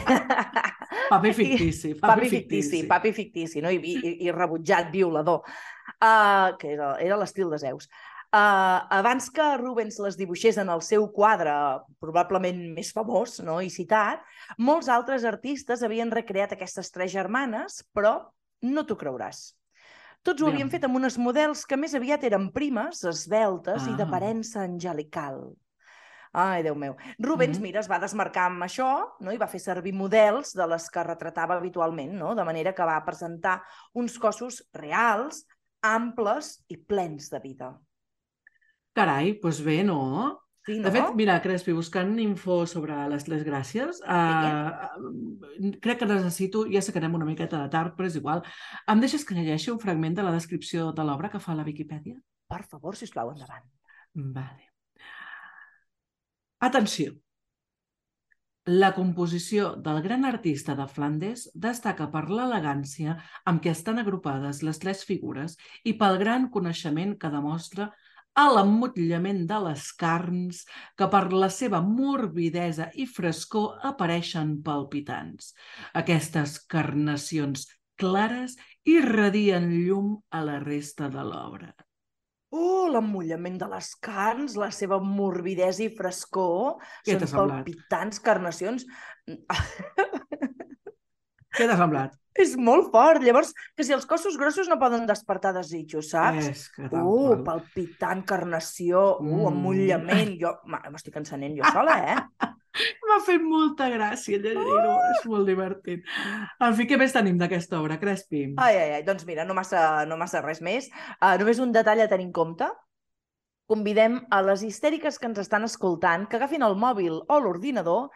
Papi fictici. papi fictici, papi fictici, no? I, i, i rebutjat violador, uh, que era, era l'estil de Zeus. Uh, abans que Rubens les dibuixés en el seu quadre, probablement més famós no? i citat, molts altres artistes havien recreat aquestes tres germanes, però no t'ho creuràs. Tots ho havien fet amb unes models que més aviat eren primes, esbeltes i Ah. d'aparença angelical. Ai, Déu meu. Rubens, Mhm. mira, es va desmarcar amb això no? i va fer servir models de les que retratava habitualment, no? de manera que va presentar uns cossos reals, amples i plens de vida. Carai, doncs bé, no? Sí, no? De fet, mira, Crespi, buscant info sobre les tres gràcies, uh, crec que necessito, ja sé que anem una miqueta de tard, però és igual, em deixes que llegeixi un fragment de la descripció de l'obra que fa la Viquipèdia? Per favor, sisplau, endavant. Vale. Atenció. La composició del gran artista de Flandes destaca per l'elegància amb què estan agrupades les tres figures i pel gran coneixement que demostra a l'emmotllament de les carns que per la seva morbidesa i frescor apareixen palpitants. Aquestes carnacions clares irradien llum a la resta de l'obra. Oh, l'emmollament de les carns, la seva morbidesa i frescor, Què són t'ha semblat? palpitants carnacions. Què t'ha semblat? És molt fort. Llavors, que si els cossos grossos no poden despertar desitjos, saps? És que tal Uh, palpitant, carnació, uh, Mm. emmollament. Jo m'estic encenent jo sola, eh? M'ha fet molta gràcia llegir-ho, és molt divertit. En fi, què més tenim d'aquesta obra, Crespi? Ai, ai, ai, doncs mira, no massa, no massa res més. Uh, només un detall a tenir en compte. Convidem a les histèriques que ens estan escoltant que agafin el mòbil o l'ordinador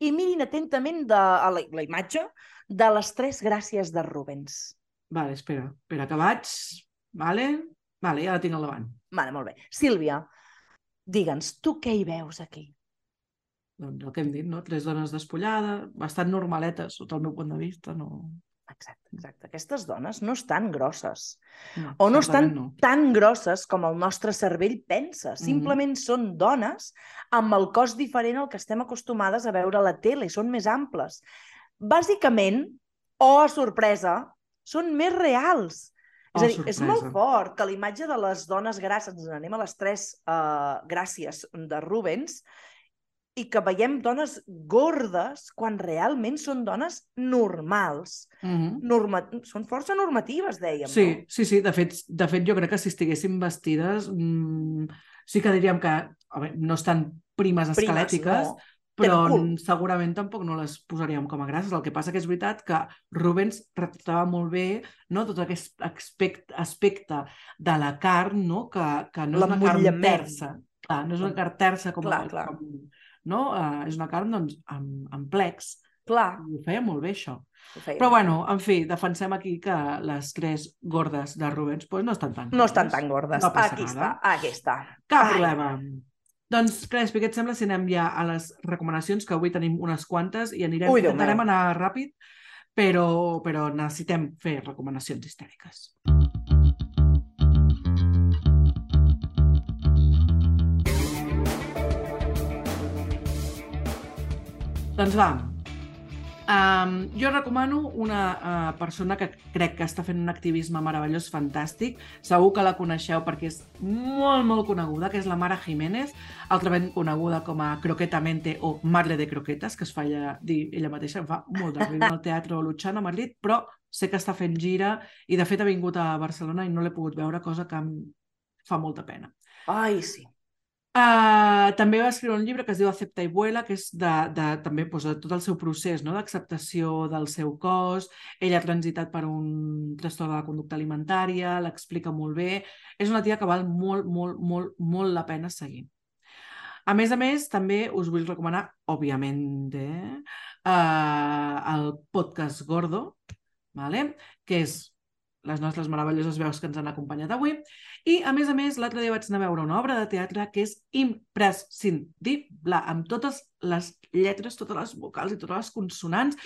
i mirin atentament de, a la, la imatge de les tres gràcies de Rubens. Vale, espera, espera, que vaig... Vale? Vale, ja la tinc al davant. Vale, molt bé. Sílvia, digue'ns, tu què hi veus aquí? Doncs el que hem dit, no? Tres dones despullades, bastant normaletes, sota el meu punt de vista, no... Exacte, exacte. Aquestes dones no estan grosses. no O no estan no. tan grosses com el nostre cervell pensa. Simplement són dones amb el cos diferent al que estem acostumades a veure a la tele. Són més amples. Bàsicament, oh, sorpresa, són més reals. És Oh, a dir, és molt sorpresa. fort que la imatge de les dones grasses, ens anem a les tres uh, gràcies de Rubens, i que veiem dones gordes quan realment són dones normals. Mhm. Norma... Són força normatives, dèiem, Sí, no? sí, sí, de fet, de fet jo crec que si estiguessin vestides mmm, sí que diríem que a veure, no estan primes Primes, esquelètiques, no. però segurament tampoc no les posaríem com a grasses. El que passa que és veritat que Rubens retratava molt bé no, tot aquest aspecte, aspecte de la carn, no? que, que no és una carn tersa. Clar, no és una carn tersa com, Clar, clar. com no? Uh, és una carn doncs, amb, amb plecs. Clar, I ho feia molt bé, això. Però bueno, en fi, defensem aquí que les tres gordes de Rubens pues, no estan tan No estan gordes. tan gordes. No passa aquí nada. està, aquí està. Cap Ai. problema. Doncs, Crespi, què et sembla si anem ja a les recomanacions, que avui tenim unes quantes i anirem, Ui, intentarem anar ràpid, però, però necessitem fer recomanacions histèriques. Doncs va. Um, jo recomano una uh, persona que crec que està fent un activisme meravellós, fantàstic. Segur que la coneixeu perquè és molt, molt coneguda, que és la Mara Jiménez, altrament coneguda com a Croquetamente o Marle de Croquetes, que es fa ella, dir ella mateixa, em fa molt de riure al Teatre Luchana a Madrid, però sé que està fent gira i de fet ha vingut a Barcelona i no l'he pogut veure, cosa que em fa molta pena. Ai, sí. Uh, també va escriure un llibre que es diu Acepta i vuela, que és de, de, també doncs, de tot el seu procés no? d'acceptació del seu cos. Ella ha transitat per un trastorn de la conducta alimentària, l'explica molt bé. És una tia que val molt, molt, molt, molt la pena seguir. A més a més, també us vull recomanar, òbviament, eh, uh, el podcast Gordo, vale? que és les nostres meravelloses veus que ens han acompanyat avui. I, a més a més, l'altre dia vaig anar a veure una obra de teatre que és imprescindible, amb totes les lletres, totes les vocals i totes les consonants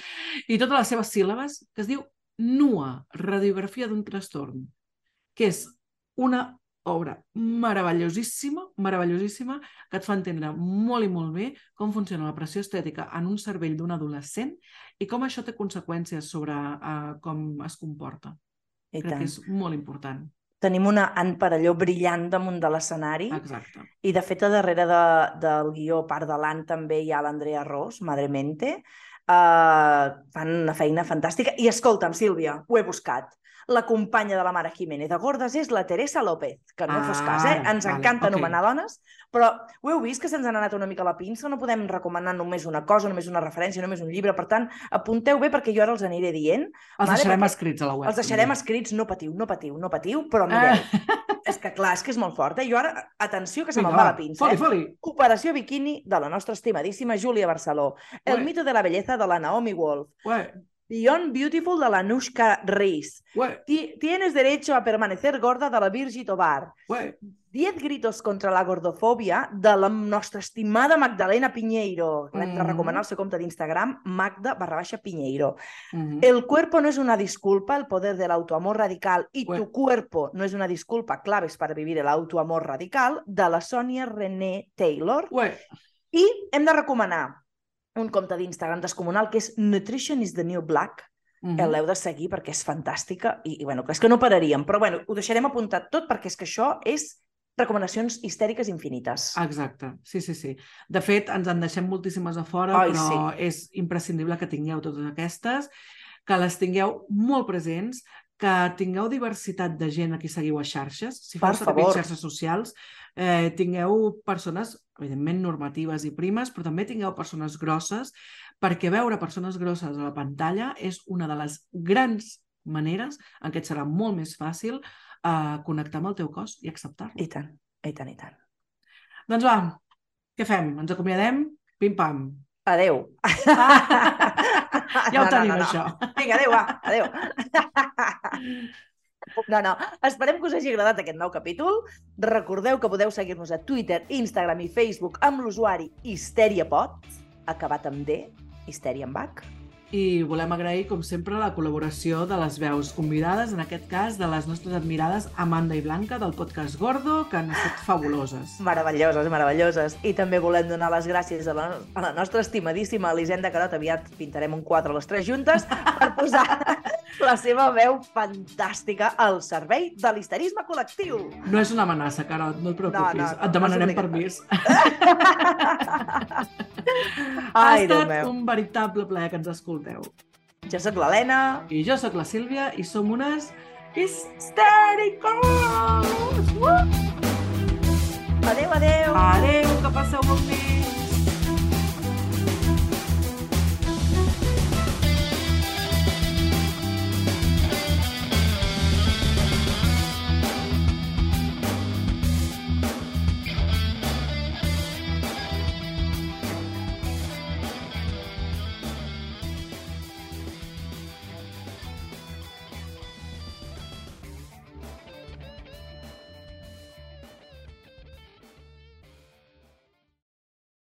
i totes les seves síl·labes, que es diu NUA, Radiografia d'un trastorn, que és una obra meravellosíssima, meravellosíssima, que et fa entendre molt i molt bé com funciona la pressió estètica en un cervell d'un adolescent i com això té conseqüències sobre uh, com es comporta. I Crec tant. que és molt important. tenim una Ann Parelló brillant damunt de l'escenari Exacte. i de fet a darrere de, del guió, part de l'Ann, també hi ha l'Andrea Ros, Madre Mente. Uh, fan una feina fantàstica. I escolta'm, Sílvia, ho he buscat. La companya de la mare Jiménez de Gordes és la Teresa López, que no ah, fos cas, eh? Ah, Ens vale, encanta ok. anomenar dones, però ho heu vist que se'ns han anat una mica la pinça? No podem recomanar només una cosa, només una referència, només un llibre. Per tant, apunteu bé perquè jo ara els aniré dient. Els Vale, deixarem perquè escrits a la web. Els deixarem també. escrits, no patiu, no patiu, no patiu, però mireu. És que clar, és que és molt fort, eh? Jo ara, atenció, que se me'n va va, la pinça, Foli, eh? foli. Operació Bikini de la nostra estimadíssima Júlia Barceló. El Ué. mito de la belleza de la Naomi Wolf. Ué, Beyond Beautiful de la Nushka Reis. Tienes derecho a permanecer gorda de la Virgi Tobar. ué. 10 gritos contra la gordofòbia de la nostra estimada Magdalena Piñeiro. L'hem de Mhm. recomanar al seu compte d'Instagram, Magda barra baixa Piñeiro. Mhm. El cuerpo no es una disculpa, el poder del autoamor radical y Bueno. tu cuerpo no es una disculpa, claves para vivir el autoamor radical, de la Sònia René Taylor. Ué, I hem de recomanar un compte d'Instagram descomunal que és Nutrition is the New Black. mhm. L'heu de seguir perquè és fantàstica i, i bueno, és que no pararíem. Però bueno, ho deixarem apuntat tot perquè és que això és recomanacions histèriques infinites. Exacte, sí, sí, sí. De fet, ens en deixem moltíssimes a fora, Ai, però sí. és imprescindible que tingueu totes aquestes, que les tingueu molt presents, que tingueu diversitat de gent a qui seguiu a xarxes. Si Per feu servir xarxes socials, eh, tingueu persones, evidentment, normatives i primes, però també tingueu persones grosses, perquè veure persones grosses a la pantalla és una de les grans maneres en què et serà molt més fàcil eh, connectar amb el teu cos i acceptar-lo. I tant, i tant, i tant. Doncs va, què fem? Ens acomiadem? Pim-pam. Adeu. Ja ho tenim, això. Vinga, adeu, va, adeu. No, no, esperem que us hagi agradat aquest nou capítol. Recordeu que podeu seguir-nos a Twitter, Instagram i Facebook amb l'usuari HisteriaPod, acabat amb D, Histèria amb H. I volem agrair, com sempre, la col·laboració de les veus convidades, en aquest cas de les nostres admirades Amanda i Blanca del podcast Gordo, que han estat fabuloses. Meravelloses, meravelloses. I també volem donar les gràcies a la, a la nostra estimadíssima Elisenda Carot. Aviat pintarem un quadre les tres juntes per posar la seva veu fantàstica al servei de l'histerisme col·lectiu. No és una amenaça, Carot, no et preocupis. No, no, no, Et demanarem no permís. ha Ai, Déu estat un veritable plaer que ens escolteu. Jo sóc l'Helena. I jo sóc la Sílvia i som unes histèricos! Uh! Adéu, adéu. Adéu, que passeu bon dia!